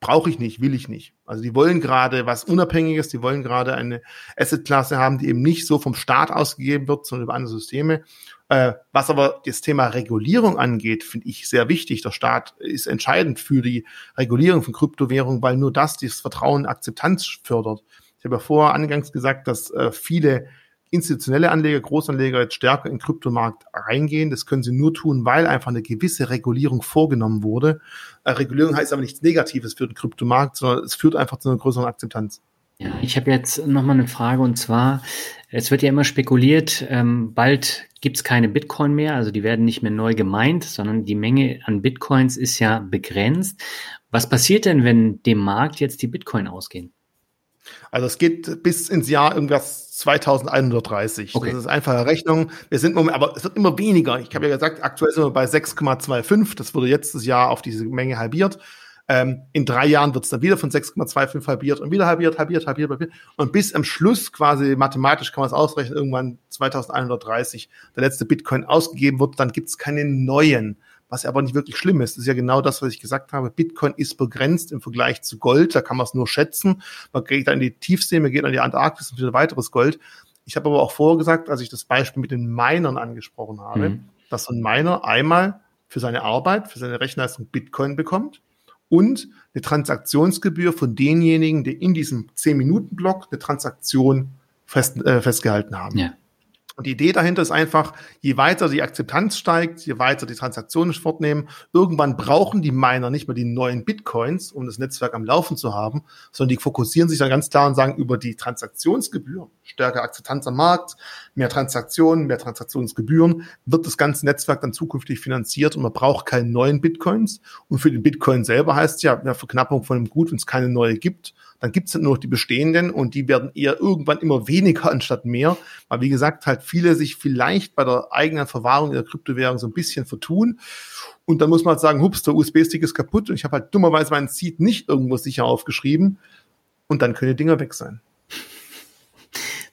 brauche ich nicht, will ich nicht. Also die wollen gerade was Unabhängiges, die wollen gerade eine Asset-Klasse haben, die eben nicht so vom Staat ausgegeben wird, sondern über andere Systeme. Äh, was aber das Thema Regulierung angeht, finde ich sehr wichtig. Der Staat ist entscheidend für die Regulierung von Kryptowährungen, weil nur das das Vertrauen Akzeptanz fördert. Ich habe ja vorher angangs gesagt, dass äh, viele institutionelle Anleger, Großanleger jetzt stärker in den Kryptomarkt reingehen. Das können sie nur tun, weil einfach eine gewisse Regulierung vorgenommen wurde. Äh, Regulierung heißt aber nichts Negatives für den Kryptomarkt, sondern es führt einfach zu einer größeren Akzeptanz. Ja, ich habe jetzt nochmal eine Frage und zwar, es wird ja immer spekuliert, ähm, bald gibt es keine Bitcoin mehr, also die werden nicht mehr neu gemeint, sondern die Menge an Bitcoins ist ja begrenzt. Was passiert denn, wenn dem Markt jetzt die Bitcoin ausgehen? Also es geht bis ins Jahr irgendwas 2130. Okay. Das ist einfache Rechnung. Wir sind moment, aber es wird immer weniger. Ich habe ja gesagt, aktuell sind wir bei 6,25. Das wurde jetzt das Jahr auf diese Menge halbiert. Ähm, in drei Jahren wird es dann wieder von 6,25 halbiert und wieder halbiert, halbiert, halbiert, halbiert. Und bis am Schluss quasi mathematisch kann man es ausrechnen, irgendwann 2130 der letzte Bitcoin ausgegeben wird, dann gibt es keine neuen was aber nicht wirklich schlimm ist. Das ist ja genau das, was ich gesagt habe. Bitcoin ist begrenzt im Vergleich zu Gold. Da kann man es nur schätzen. Man geht dann in die Tiefsee, man geht an die Antarktis und wieder weiteres Gold. Ich habe aber auch vorher gesagt, als ich das Beispiel mit den Minern angesprochen habe, mhm. dass so ein Miner einmal für seine Arbeit, für seine Rechenleistung Bitcoin bekommt und eine Transaktionsgebühr von denjenigen, die in diesem 10-Minuten-Block eine Transaktion fest, äh, festgehalten haben. Ja. Und die Idee dahinter ist einfach, je weiter die Akzeptanz steigt, je weiter die Transaktionen fortnehmen, irgendwann brauchen die Miner nicht mehr die neuen Bitcoins, um das Netzwerk am Laufen zu haben, sondern die fokussieren sich dann ganz klar und sagen, über die Transaktionsgebühr, stärker Akzeptanz am Markt, mehr Transaktionen, mehr Transaktionsgebühren, wird das ganze Netzwerk dann zukünftig finanziert und man braucht keine neuen Bitcoins. Und für den Bitcoin selber heißt es ja, eine Verknappung von dem Gut, wenn es keine neue gibt, dann gibt es nur noch die bestehenden und die werden eher irgendwann immer weniger anstatt mehr, weil wie gesagt halt viele sich vielleicht bei der eigenen Verwahrung der Kryptowährung so ein bisschen vertun und dann muss man halt sagen, hups, der USB-Stick ist kaputt und ich habe halt dummerweise meinen Seed nicht irgendwo sicher aufgeschrieben und dann können die Dinger weg sein.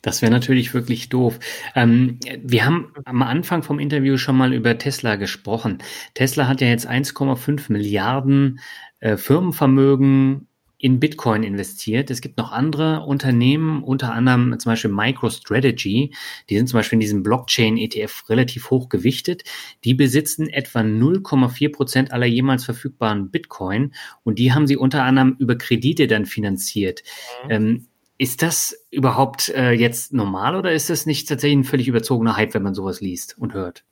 Das wäre natürlich wirklich doof. Ähm, wir haben am Anfang vom Interview schon mal über Tesla gesprochen. Tesla hat ja jetzt 1,5 Milliarden äh, Firmenvermögen in Bitcoin investiert. Es gibt noch andere Unternehmen, unter anderem zum Beispiel MicroStrategy. Die sind zum Beispiel in diesem Blockchain-ETF relativ hoch gewichtet. Die besitzen etwa 0,4 Prozent aller jemals verfügbaren Bitcoin und die haben sie unter anderem über Kredite dann finanziert. Mhm. Ähm, ist das überhaupt äh, jetzt normal oder ist das nicht tatsächlich ein völlig überzogener Hype, wenn man sowas liest und hört?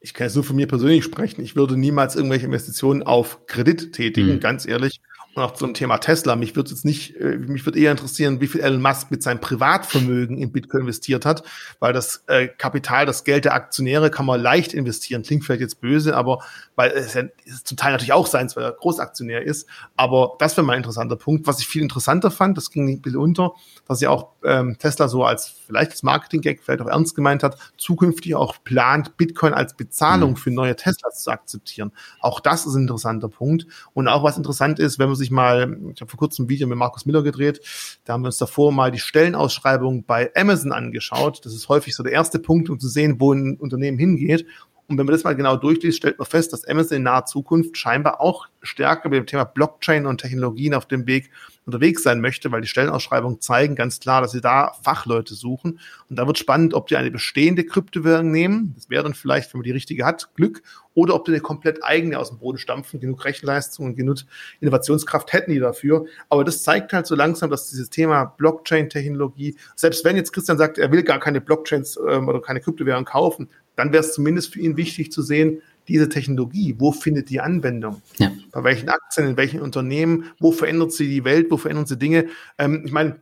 Ich kann jetzt nur von mir persönlich sprechen. Ich würde niemals irgendwelche Investitionen auf Kredit tätigen, mhm. ganz ehrlich. Auch zum Thema Tesla. Mich würde jetzt nicht, äh, mich würde eher interessieren, wie viel Elon Musk mit seinem Privatvermögen in Bitcoin investiert hat, weil das äh, Kapital, das Geld der Aktionäre kann man leicht investieren. Klingt vielleicht jetzt böse, aber weil es, ja, es zum Teil natürlich auch sein, weil er Großaktionär ist. Aber das wäre mal ein interessanter Punkt. Was ich viel interessanter fand, das ging ein bisschen unter, dass ja auch ähm, Tesla so als vielleicht das Marketing-Gag vielleicht auch ernst gemeint hat, zukünftig auch plant, Bitcoin als Bezahlung mhm. für neue Teslas zu akzeptieren. Auch das ist ein interessanter Punkt. Und auch was interessant ist, wenn man sich mal, ich habe vor kurzem ein Video mit Markus Miller gedreht, da haben wir uns davor mal die Stellenausschreibung bei Amazon angeschaut. Das ist häufig so der erste Punkt, um zu sehen, wo ein Unternehmen hingeht. Und wenn man das mal genau durchliest, stellt man fest, dass Amazon in naher Zukunft scheinbar auch stärker mit dem Thema Blockchain und Technologien auf dem Weg unterwegs sein möchte, weil die Stellenausschreibungen zeigen ganz klar, dass sie da Fachleute suchen. Und da wird spannend, ob die eine bestehende Kryptowährung nehmen. Das wäre dann vielleicht, wenn man die richtige hat, Glück. Oder ob die eine komplett eigene aus dem Boden stampfen. Genug Rechenleistung und genug Innovationskraft hätten die dafür. Aber das zeigt halt so langsam, dass dieses Thema Blockchain-Technologie, selbst wenn jetzt Christian sagt, er will gar keine Blockchains ähm, oder keine Kryptowährung kaufen, dann wäre es zumindest für ihn wichtig zu sehen, diese Technologie, wo findet die Anwendung? Ja. Bei welchen Aktien, in welchen Unternehmen, wo verändert sie die Welt, wo verändern sie Dinge? Ähm, ich meine,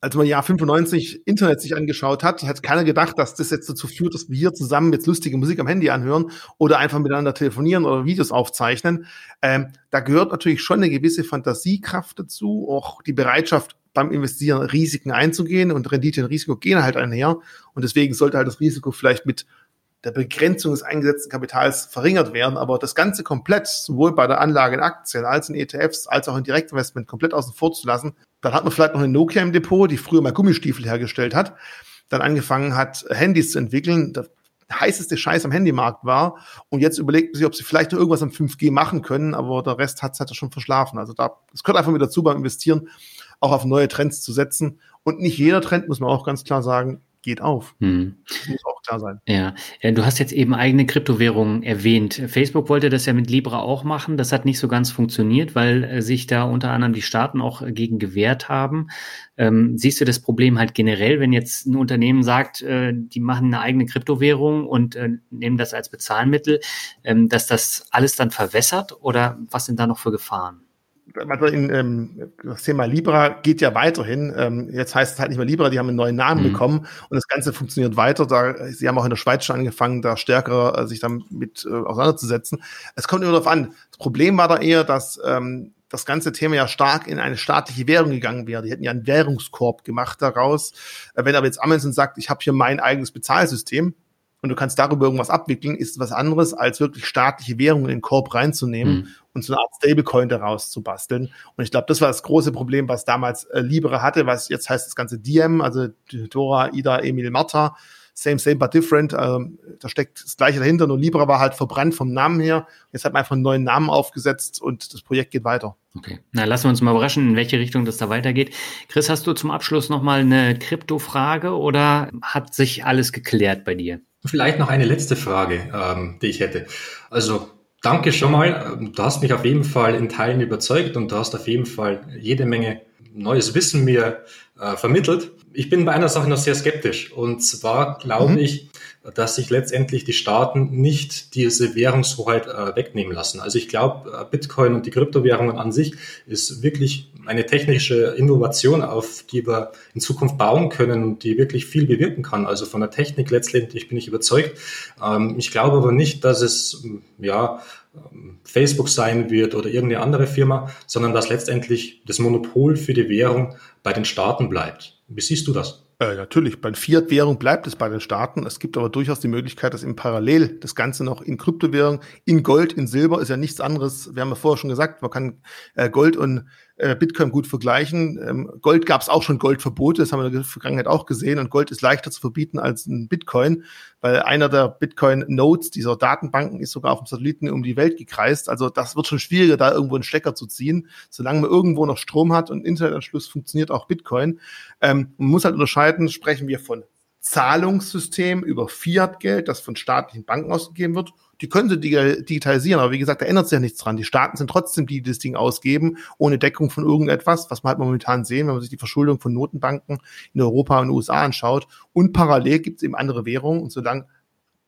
als man Jahr 95 Internet sich angeschaut hat, hat keiner gedacht, dass das jetzt dazu führt, dass wir hier zusammen jetzt lustige Musik am Handy anhören oder einfach miteinander telefonieren oder Videos aufzeichnen. Ähm, da gehört natürlich schon eine gewisse Fantasiekraft dazu, auch die Bereitschaft, beim Investieren Risiken einzugehen und Rendite und Risiko gehen halt einher. Und deswegen sollte halt das Risiko vielleicht mit der Begrenzung des eingesetzten Kapitals verringert werden, aber das Ganze komplett, sowohl bei der Anlage in Aktien als in ETFs, als auch in Direktinvestment komplett außen vor zu lassen, dann hat man vielleicht noch eine Nokia im Depot, die früher mal Gummistiefel hergestellt hat, dann angefangen hat, Handys zu entwickeln, der heißeste Scheiß am Handymarkt war und jetzt überlegt man sich, ob sie vielleicht noch irgendwas am 5G machen können, aber der Rest hat es halt schon verschlafen. Also da, es gehört einfach mit dazu beim Investieren, auch auf neue Trends zu setzen und nicht jeder Trend, muss man auch ganz klar sagen, geht auf. Hm. Das muss auch klar sein. Ja. du hast jetzt eben eigene Kryptowährungen erwähnt. Facebook wollte das ja mit Libra auch machen. Das hat nicht so ganz funktioniert, weil äh, sich da unter anderem die Staaten auch äh, gegen gewehrt haben. Ähm, siehst du das Problem halt generell, wenn jetzt ein Unternehmen sagt, äh, die machen eine eigene Kryptowährung und äh, nehmen das als Bezahlmittel, ähm, dass das alles dann verwässert oder was sind da noch für Gefahren? In, ähm, das Thema Libra geht ja weiterhin. Ähm, jetzt heißt es halt nicht mehr Libra, die haben einen neuen Namen mhm. bekommen und das Ganze funktioniert weiter. Da, sie haben auch in der Schweiz schon angefangen, da stärker äh, sich damit äh, auseinanderzusetzen. Es kommt immer darauf an. Das Problem war da eher, dass ähm, das ganze Thema ja stark in eine staatliche Währung gegangen wäre. Die hätten ja einen Währungskorb gemacht daraus. Äh, wenn aber jetzt Amazon sagt, ich habe hier mein eigenes Bezahlsystem, und du kannst darüber irgendwas abwickeln, ist was anderes, als wirklich staatliche Währungen in den Korb reinzunehmen mhm. Und so eine Art Stablecoin daraus zu basteln. Und ich glaube, das war das große Problem, was damals äh, Libera hatte, was jetzt heißt das ganze Diem, also Dora, Ida, Emil, Martha, same, same, but different. Ähm, da steckt das Gleiche dahinter. Nur Libra war halt verbrannt vom Namen her. Jetzt hat man einfach einen neuen Namen aufgesetzt und das Projekt geht weiter. Okay, na lassen wir uns mal überraschen, in welche Richtung das da weitergeht. Chris, hast du zum Abschluss nochmal eine Krypto-Frage oder hat sich alles geklärt bei dir? Vielleicht noch eine letzte Frage, ähm, die ich hätte. Also danke schon mal. Du hast mich auf jeden Fall in Teilen überzeugt und du hast auf jeden Fall jede Menge neues Wissen mir äh, vermittelt. Ich bin bei einer Sache noch sehr skeptisch. Und zwar glaube mhm. ich, dass sich letztendlich die Staaten nicht diese Währungshoheit äh, wegnehmen lassen. Also ich glaube, äh, Bitcoin und die Kryptowährungen an sich ist wirklich eine technische Innovation, auf die wir in Zukunft bauen können und die wirklich viel bewirken kann. Also von der Technik letztendlich bin ich überzeugt. Ähm, ich glaube aber nicht, dass es ja Facebook sein wird oder irgendeine andere Firma, sondern dass letztendlich das Monopol für die Währung bei den Staaten bleibt. Wie siehst du das? Äh, natürlich, bei Fiat-Währung bleibt es bei den Staaten. Es gibt aber durchaus die Möglichkeit, dass im Parallel das Ganze noch in Kryptowährung, in Gold, in Silber ist ja nichts anderes. Wir haben ja vorher schon gesagt, man kann äh, Gold und äh, Bitcoin gut vergleichen. Ähm, Gold gab es auch schon Goldverbote, das haben wir in der Vergangenheit auch gesehen. Und Gold ist leichter zu verbieten als ein Bitcoin, weil einer der Bitcoin-Nodes dieser Datenbanken ist sogar auf dem Satelliten um die Welt gekreist. Also das wird schon schwieriger, da irgendwo einen Stecker zu ziehen. Solange man irgendwo noch Strom hat und Internetanschluss funktioniert auch Bitcoin. Ähm, man muss halt unterscheiden, sprechen wir von Zahlungssystem über Fiat-Geld, das von staatlichen Banken ausgegeben wird die können sie digitalisieren, aber wie gesagt, da ändert sich ja nichts dran. Die Staaten sind trotzdem die, die das Ding ausgeben, ohne Deckung von irgendetwas, was man halt momentan sehen, wenn man sich die Verschuldung von Notenbanken in Europa und USA anschaut. Und parallel gibt es eben andere Währungen und solange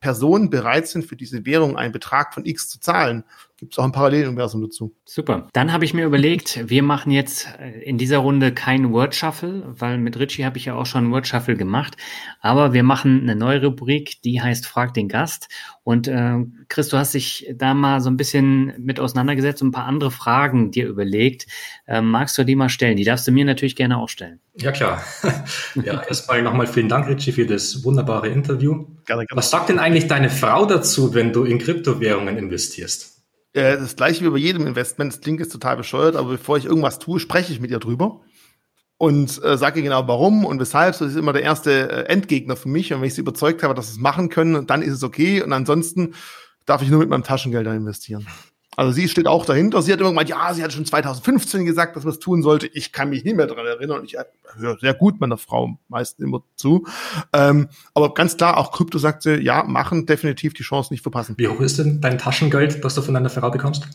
Personen bereit sind, für diese Währung einen Betrag von X zu zahlen, gibt es auch ein Paralleluniversum dazu. Super. Dann habe ich mir überlegt, wir machen jetzt äh, in dieser Runde kein Word Shuffle, weil mit Richie habe ich ja auch schon Word Shuffle gemacht. Aber wir machen eine neue Rubrik, die heißt Frag den Gast. Und äh, Chris, du hast dich da mal so ein bisschen mit auseinandergesetzt und ein paar andere Fragen dir überlegt. Äh, magst du die mal stellen? Die darfst du mir natürlich gerne auch stellen. Ja, klar. ja, erstmal nochmal vielen Dank, Richie, für das wunderbare Interview. Gerne, gerne. Was sagt denn eigentlich deine Frau dazu, wenn du in Kryptowährungen investierst? Äh, das gleiche wie bei jedem Investment. Das klingt jetzt total bescheuert, aber bevor ich irgendwas tue, spreche ich mit ihr drüber und äh, sage ihr genau warum und weshalb. Das ist immer der erste äh, Endgegner für mich. Und wenn ich sie überzeugt habe, dass sie es machen können, dann ist es okay. Und ansonsten darf ich nur mit meinem Taschengeld investieren. Also sie steht auch dahinter. Sie hat immer gemeint, ja, sie hat schon 2015 gesagt, dass man es tun sollte. Ich kann mich nicht mehr daran erinnern. Ich höre sehr gut meiner Frau meistens immer zu. Ähm, aber ganz klar, auch Krypto sagt sie, ja, machen, definitiv die Chance nicht verpassen. Wie hoch ist denn dein Taschengeld, das du von deiner Frau bekommst?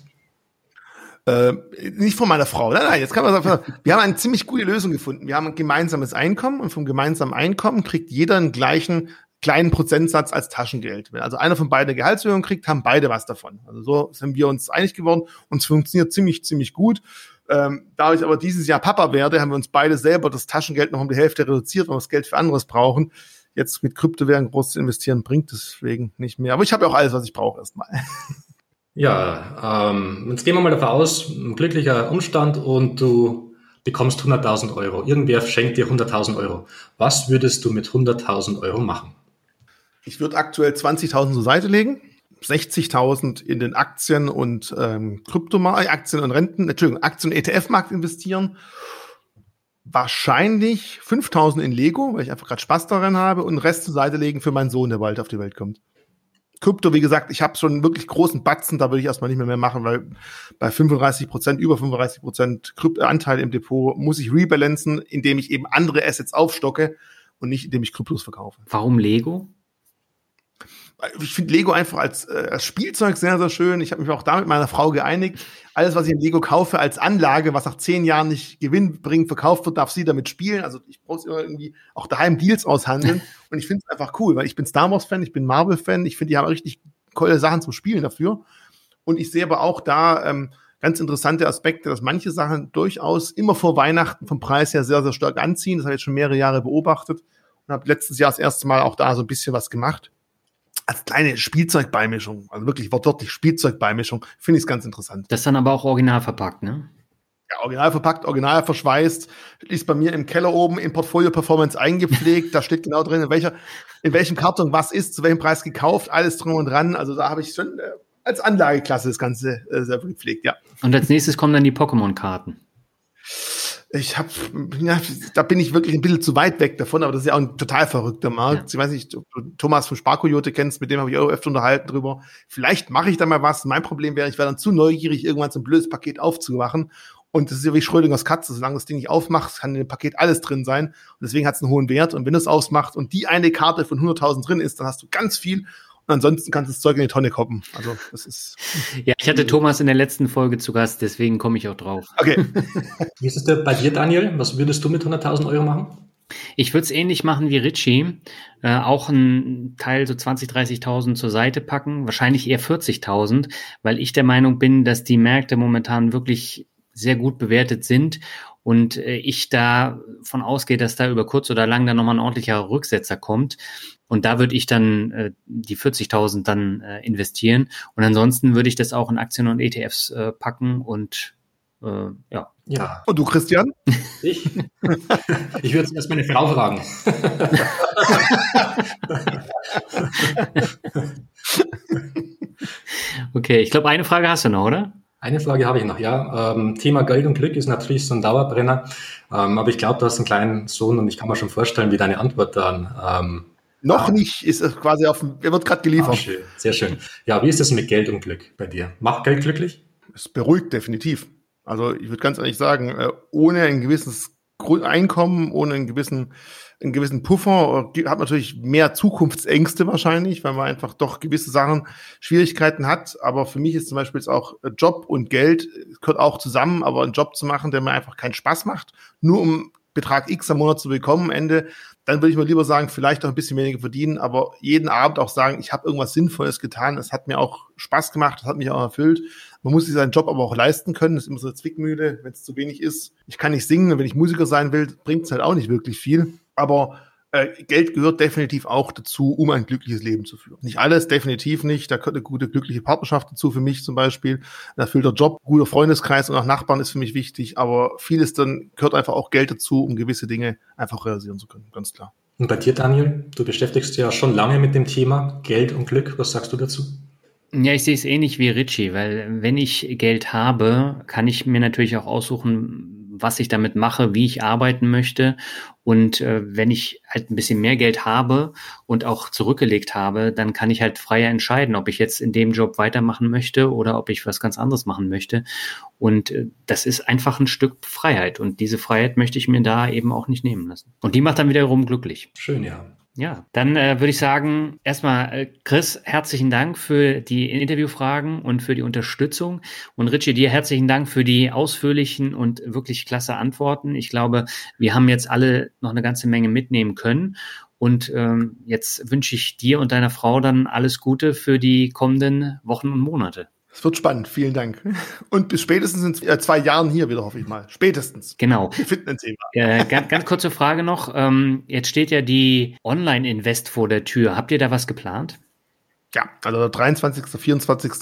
Äh, nicht von meiner Frau. Nein, nein, jetzt kann man sagen, wir haben eine ziemlich gute Lösung gefunden. Wir haben ein gemeinsames Einkommen und vom gemeinsamen Einkommen kriegt jeder einen gleichen kleinen Prozentsatz als Taschengeld. Wenn also einer von beiden Gehaltserhöhung kriegt, haben beide was davon. Also so sind wir uns einig geworden und es funktioniert ziemlich, ziemlich gut. Ähm, da ich aber dieses Jahr Papa werde, haben wir uns beide selber das Taschengeld noch um die Hälfte reduziert, weil wir das Geld für anderes brauchen. Jetzt mit Kryptowährungen groß zu investieren, bringt deswegen nicht mehr. Aber ich habe ja auch alles, was ich brauche erstmal. Ja, ähm, jetzt gehen wir mal davon aus, ein glücklicher Umstand und du bekommst 100.000 Euro. Irgendwer schenkt dir 100.000 Euro. Was würdest du mit 100.000 Euro machen? Ich würde aktuell 20.000 zur Seite legen, 60.000 in den Aktien und ähm, Kryptomarkt, Aktien und Renten, Entschuldigung, Aktien- und ETF-Markt investieren. Wahrscheinlich 5.000 in Lego, weil ich einfach gerade Spaß daran habe und den Rest zur Seite legen für meinen Sohn, der bald auf die Welt kommt. Krypto, wie gesagt, ich habe schon wirklich großen Batzen, da würde ich erstmal nicht mehr, mehr machen, weil bei 35 Prozent, über 35 Prozent Anteil im Depot muss ich rebalancen, indem ich eben andere Assets aufstocke und nicht indem ich Kryptos verkaufe. Warum Lego? Ich finde Lego einfach als, äh, als Spielzeug sehr, sehr schön. Ich habe mich auch da mit meiner Frau geeinigt. Alles, was ich in Lego kaufe als Anlage, was nach zehn Jahren nicht gewinnbringend verkauft wird, darf sie damit spielen. Also ich brauche irgendwie auch daheim Deals aushandeln. Und ich finde es einfach cool, weil ich bin Star Wars-Fan, ich bin Marvel-Fan. Ich finde, die haben richtig coole Sachen zum Spielen dafür. Und ich sehe aber auch da ähm, ganz interessante Aspekte, dass manche Sachen durchaus immer vor Weihnachten vom Preis her sehr, sehr stark anziehen. Das habe ich jetzt schon mehrere Jahre beobachtet und habe letztes Jahr das erste Mal auch da so ein bisschen was gemacht als kleine Spielzeugbeimischung, also wirklich wortwörtlich Spielzeugbeimischung, finde ich es ganz interessant. Das ist dann aber auch original verpackt, ne? Ja, original verpackt, original verschweißt, ist bei mir im Keller oben in Portfolio Performance eingepflegt. da steht genau drin, in welcher, in welchem Karton was ist, zu welchem Preis gekauft, alles drum und dran. Also da habe ich schon äh, als Anlageklasse das Ganze äh, sehr gepflegt, ja. Und als nächstes kommen dann die Pokémon-Karten. Ich habe, ja, da bin ich wirklich ein bisschen zu weit weg davon, aber das ist ja auch ein total verrückter Markt. Ja. Ich weiß nicht, Thomas von Sparkoyote kennst, mit dem habe ich auch öfter unterhalten drüber. Vielleicht mache ich da mal was. Mein Problem wäre, ich wäre dann zu neugierig, irgendwann so ein blödes Paket aufzumachen. Und das ist ja wie Schrödingers Katze. Solange das Ding nicht aufmacht, kann in dem Paket alles drin sein. Und deswegen hat es einen hohen Wert. Und wenn du es ausmacht und die eine Karte von 100.000 drin ist, dann hast du ganz viel ansonsten kannst du das Zeug in die Tonne koppen. Also das ist. Ja, ich hatte Thomas in der letzten Folge zu Gast, deswegen komme ich auch drauf. Okay. Wie ist es denn bei dir, Daniel? Was würdest du mit 100.000 Euro machen? Ich würde es ähnlich machen wie Richie. Äh, auch einen Teil so 20, 30.000 zur Seite packen. Wahrscheinlich eher 40.000, weil ich der Meinung bin, dass die Märkte momentan wirklich sehr gut bewertet sind und äh, ich da von ausgehe, dass da über kurz oder lang dann nochmal ein ordentlicher Rücksetzer kommt. Und da würde ich dann äh, die 40.000 dann äh, investieren. Und ansonsten würde ich das auch in Aktien und ETFs äh, packen und äh, ja. Ja. Und du, Christian? Ich? ich würde erst meine Frau fragen. okay, ich glaube, eine Frage hast du noch, oder? Eine Frage habe ich noch, ja. Ähm, Thema Geld und Glück ist natürlich so ein Dauerbrenner. Ähm, aber ich glaube, du hast einen kleinen Sohn und ich kann mir schon vorstellen, wie deine Antwort dann. Ähm, noch nicht, ist es quasi auf dem, er wird gerade geliefert. Ah, schön, sehr schön. Ja, wie ist es mit Geld und Glück bei dir? Macht Geld glücklich? Es beruhigt definitiv. Also ich würde ganz ehrlich sagen, äh, ohne ein gewisses Einkommen, ohne einen gewissen einen gewissen Puffer, hat natürlich mehr Zukunftsängste wahrscheinlich, weil man einfach doch gewisse Sachen, Schwierigkeiten hat. Aber für mich ist zum Beispiel jetzt auch äh, Job und Geld gehört auch zusammen, aber einen Job zu machen, der mir einfach keinen Spaß macht, nur um Betrag X am Monat zu bekommen am Ende, dann würde ich mir lieber sagen, vielleicht auch ein bisschen weniger verdienen, aber jeden Abend auch sagen, ich habe irgendwas Sinnvolles getan, es hat mir auch Spaß gemacht, es hat mich auch erfüllt. Man muss sich seinen Job aber auch leisten können, das ist immer so eine Zwickmühle, wenn es zu wenig ist. Ich kann nicht singen, wenn ich Musiker sein will, bringt es halt auch nicht wirklich viel. Aber äh, Geld gehört definitiv auch dazu, um ein glückliches Leben zu führen. Nicht alles, definitiv nicht. Da gehört eine gute, glückliche Partnerschaft dazu für mich zum Beispiel. Ein erfüllter Job, guter Freundeskreis und auch Nachbarn ist für mich wichtig. Aber vieles dann gehört einfach auch Geld dazu, um gewisse Dinge einfach realisieren zu können. Ganz klar. Und bei dir, Daniel, du beschäftigst dich ja schon lange mit dem Thema Geld und Glück. Was sagst du dazu? Ja, ich sehe es ähnlich wie Richie, weil wenn ich Geld habe, kann ich mir natürlich auch aussuchen, was ich damit mache, wie ich arbeiten möchte. Und äh, wenn ich halt ein bisschen mehr Geld habe und auch zurückgelegt habe, dann kann ich halt freier entscheiden, ob ich jetzt in dem Job weitermachen möchte oder ob ich was ganz anderes machen möchte. Und äh, das ist einfach ein Stück Freiheit. Und diese Freiheit möchte ich mir da eben auch nicht nehmen lassen. Und die macht dann wiederum glücklich. Schön, ja. Ja, dann äh, würde ich sagen, erstmal, äh, Chris, herzlichen Dank für die Interviewfragen und für die Unterstützung. Und Richie, dir herzlichen Dank für die ausführlichen und wirklich klasse Antworten. Ich glaube, wir haben jetzt alle noch eine ganze Menge mitnehmen können. Und ähm, jetzt wünsche ich dir und deiner Frau dann alles Gute für die kommenden Wochen und Monate. Es wird spannend, vielen Dank. Und bis spätestens in äh, zwei Jahren hier wieder, hoffe ich mal. Spätestens. Genau. Wir finden ein Thema. Äh, ganz, ganz kurze Frage noch. Ähm, jetzt steht ja die Online-Invest vor der Tür. Habt ihr da was geplant? Ja, also der 23., 24.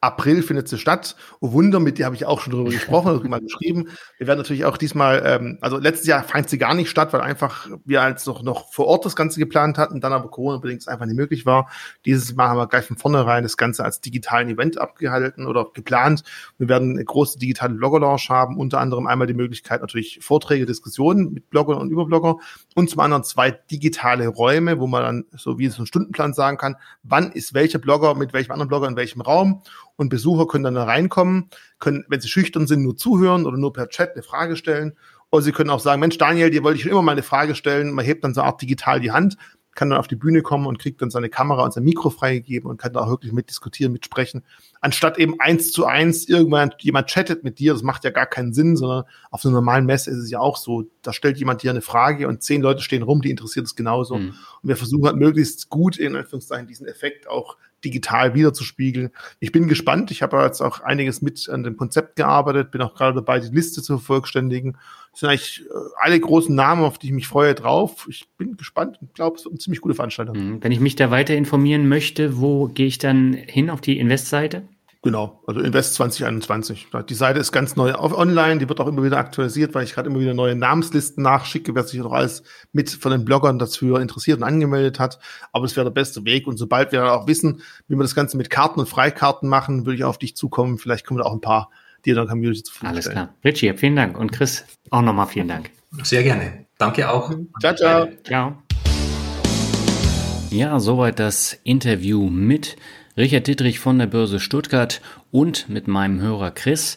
April findet sie statt. Oh Wunder, mit dir habe ich auch schon drüber gesprochen, mal geschrieben. Wir werden natürlich auch diesmal, ähm, also letztes Jahr fand sie gar nicht statt, weil einfach wir als noch, noch vor Ort das Ganze geplant hatten, dann aber Corona-bedingt einfach nicht möglich war. Dieses Mal haben wir gleich von vornherein das Ganze als digitalen Event abgehalten oder geplant. Wir werden eine große digitale Blogger-Launch haben, unter anderem einmal die Möglichkeit natürlich Vorträge, Diskussionen mit Bloggern und Überblogger und zum anderen zwei digitale Räume, wo man dann so wie so ein Stundenplan sagen kann, wann ist welcher Blogger mit welchem anderen Blogger in welchem Raum und Besucher können dann da reinkommen, können, wenn sie schüchtern sind, nur zuhören oder nur per Chat eine Frage stellen. Oder sie können auch sagen, Mensch, Daniel, dir wollte ich schon immer mal eine Frage stellen. Man hebt dann so eine Art digital die Hand, kann dann auf die Bühne kommen und kriegt dann seine Kamera und sein Mikro freigegeben und kann da auch wirklich mitdiskutieren, mitsprechen. Anstatt eben eins zu eins irgendwann jemand chattet mit dir, das macht ja gar keinen Sinn, sondern auf einer normalen Messe ist es ja auch so, da stellt jemand dir eine Frage und zehn Leute stehen rum, die interessiert es genauso. Mhm. Und wir versuchen halt möglichst gut in Anführungszeichen diesen Effekt auch digital wiederzuspiegeln. Ich bin gespannt. Ich habe jetzt auch einiges mit an dem Konzept gearbeitet, bin auch gerade dabei, die Liste zu vervollständigen. Das sind eigentlich äh, alle großen Namen, auf die ich mich freue, drauf. Ich bin gespannt und glaube, es wird eine ziemlich gute Veranstaltung. Mhm. Wenn ich mich da weiter informieren möchte, wo gehe ich dann hin auf die Investseite? Genau, also Invest 2021. Die Seite ist ganz neu auf online, die wird auch immer wieder aktualisiert, weil ich gerade immer wieder neue Namenslisten nachschicke, wer sich noch alles mit von den Bloggern dafür interessiert und angemeldet hat. Aber es wäre der beste Weg. Und sobald wir auch wissen, wie wir das Ganze mit Karten und Freikarten machen, würde ich auf dich zukommen. Vielleicht wir da auch ein paar dir der Community zu Alles klar. Richie, vielen Dank. Und Chris, auch nochmal vielen Dank. Sehr gerne. Danke auch. Ciao, ciao. Ciao. Ja, soweit das Interview mit Richard Dittrich von der Börse Stuttgart und mit meinem Hörer Chris.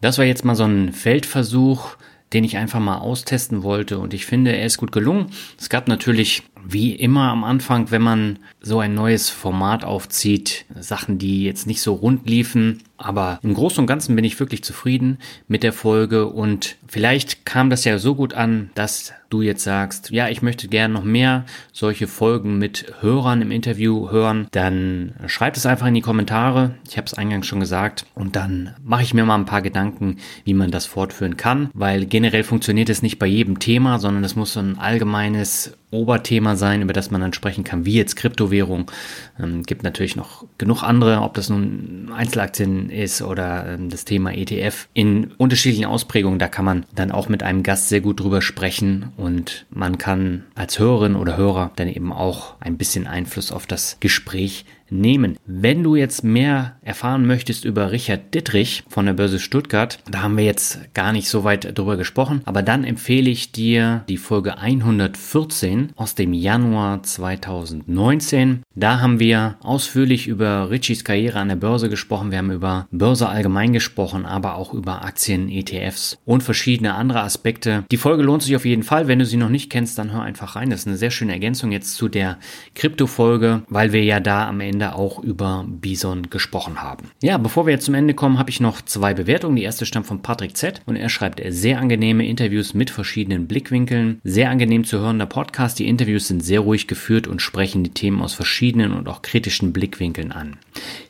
Das war jetzt mal so ein Feldversuch, den ich einfach mal austesten wollte und ich finde, er ist gut gelungen. Es gab natürlich wie immer am Anfang, wenn man so ein neues Format aufzieht, Sachen, die jetzt nicht so rund liefen, aber im Großen und Ganzen bin ich wirklich zufrieden mit der Folge. Und vielleicht kam das ja so gut an, dass du jetzt sagst, ja, ich möchte gerne noch mehr solche Folgen mit Hörern im Interview hören, dann schreib es einfach in die Kommentare. Ich habe es eingangs schon gesagt. Und dann mache ich mir mal ein paar Gedanken, wie man das fortführen kann, weil generell funktioniert es nicht bei jedem Thema, sondern es muss so ein allgemeines Oberthema sein, über das man dann sprechen kann, wie jetzt Kryptowährung. Ähm, gibt natürlich noch genug andere, ob das nun Einzelaktien ist oder ähm, das Thema ETF in unterschiedlichen Ausprägungen. Da kann man dann auch mit einem Gast sehr gut drüber sprechen und man kann als Hörerin oder Hörer dann eben auch ein bisschen Einfluss auf das Gespräch nehmen. Wenn du jetzt mehr erfahren möchtest über Richard Dittrich von der Börse Stuttgart, da haben wir jetzt gar nicht so weit drüber gesprochen, aber dann empfehle ich dir die Folge 114 aus dem Januar 2019. Da haben wir ausführlich über Richies Karriere an der Börse gesprochen. Wir haben über Börse allgemein gesprochen, aber auch über Aktien, ETFs und verschiedene andere Aspekte. Die Folge lohnt sich auf jeden Fall. Wenn du sie noch nicht kennst, dann hör einfach rein. Das ist eine sehr schöne Ergänzung jetzt zu der Krypto-Folge, weil wir ja da am Ende Ende auch über Bison gesprochen haben. Ja, bevor wir jetzt zum Ende kommen, habe ich noch zwei Bewertungen. Die erste stammt von Patrick Z und er schreibt sehr angenehme Interviews mit verschiedenen Blickwinkeln. Sehr angenehm zu hörender Podcast. Die Interviews sind sehr ruhig geführt und sprechen die Themen aus verschiedenen und auch kritischen Blickwinkeln an.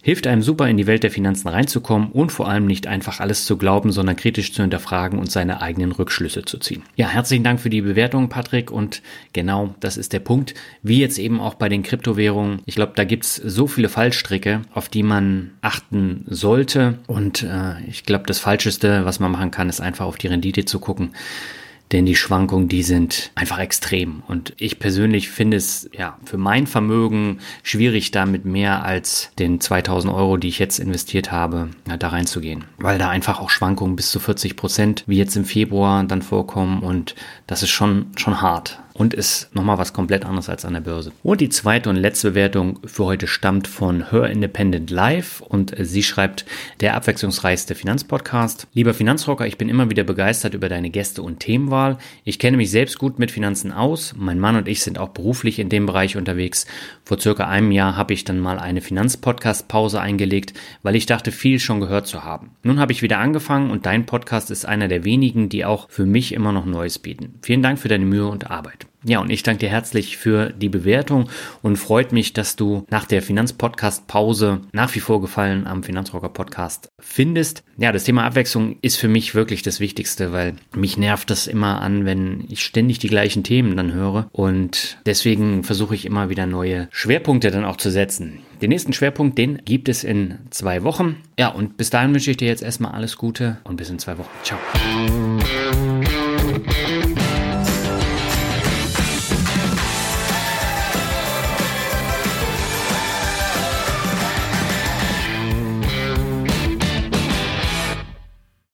Hilft einem super in die Welt der Finanzen reinzukommen und vor allem nicht einfach alles zu glauben, sondern kritisch zu hinterfragen und seine eigenen Rückschlüsse zu ziehen. Ja, herzlichen Dank für die Bewertung, Patrick. Und genau das ist der Punkt. Wie jetzt eben auch bei den Kryptowährungen. Ich glaube, da gibt es so viele Fallstricke, auf die man achten sollte. Und äh, ich glaube, das Falscheste, was man machen kann, ist einfach auf die Rendite zu gucken denn die Schwankungen, die sind einfach extrem. Und ich persönlich finde es ja für mein Vermögen schwierig, da mit mehr als den 2000 Euro, die ich jetzt investiert habe, da reinzugehen, weil da einfach auch Schwankungen bis zu 40 Prozent, wie jetzt im Februar, dann vorkommen. Und das ist schon schon hart und ist nochmal was komplett anderes als an der Börse. Und die zweite und letzte Bewertung für heute stammt von Her Independent Live und sie schreibt, der abwechslungsreichste Finanzpodcast. Lieber Finanzrocker, ich bin immer wieder begeistert über deine Gäste und Themenwahl. Ich kenne mich selbst gut mit Finanzen aus. Mein Mann und ich sind auch beruflich in dem Bereich unterwegs. Vor circa einem Jahr habe ich dann mal eine Finanzpodcast-Pause eingelegt, weil ich dachte, viel schon gehört zu haben. Nun habe ich wieder angefangen und dein Podcast ist einer der wenigen, die auch für mich immer noch Neues bieten. Vielen Dank für deine Mühe und Arbeit. Ja, und ich danke dir herzlich für die Bewertung und freut mich, dass du nach der Finanzpodcast-Pause nach wie vor Gefallen am Finanzrocker Podcast findest. Ja, das Thema Abwechslung ist für mich wirklich das Wichtigste, weil mich nervt das immer an, wenn ich ständig die gleichen Themen dann höre und deswegen versuche ich immer wieder neue Schwerpunkte dann auch zu setzen. Den nächsten Schwerpunkt, den gibt es in zwei Wochen. Ja, und bis dahin wünsche ich dir jetzt erstmal alles Gute und bis in zwei Wochen. Ciao.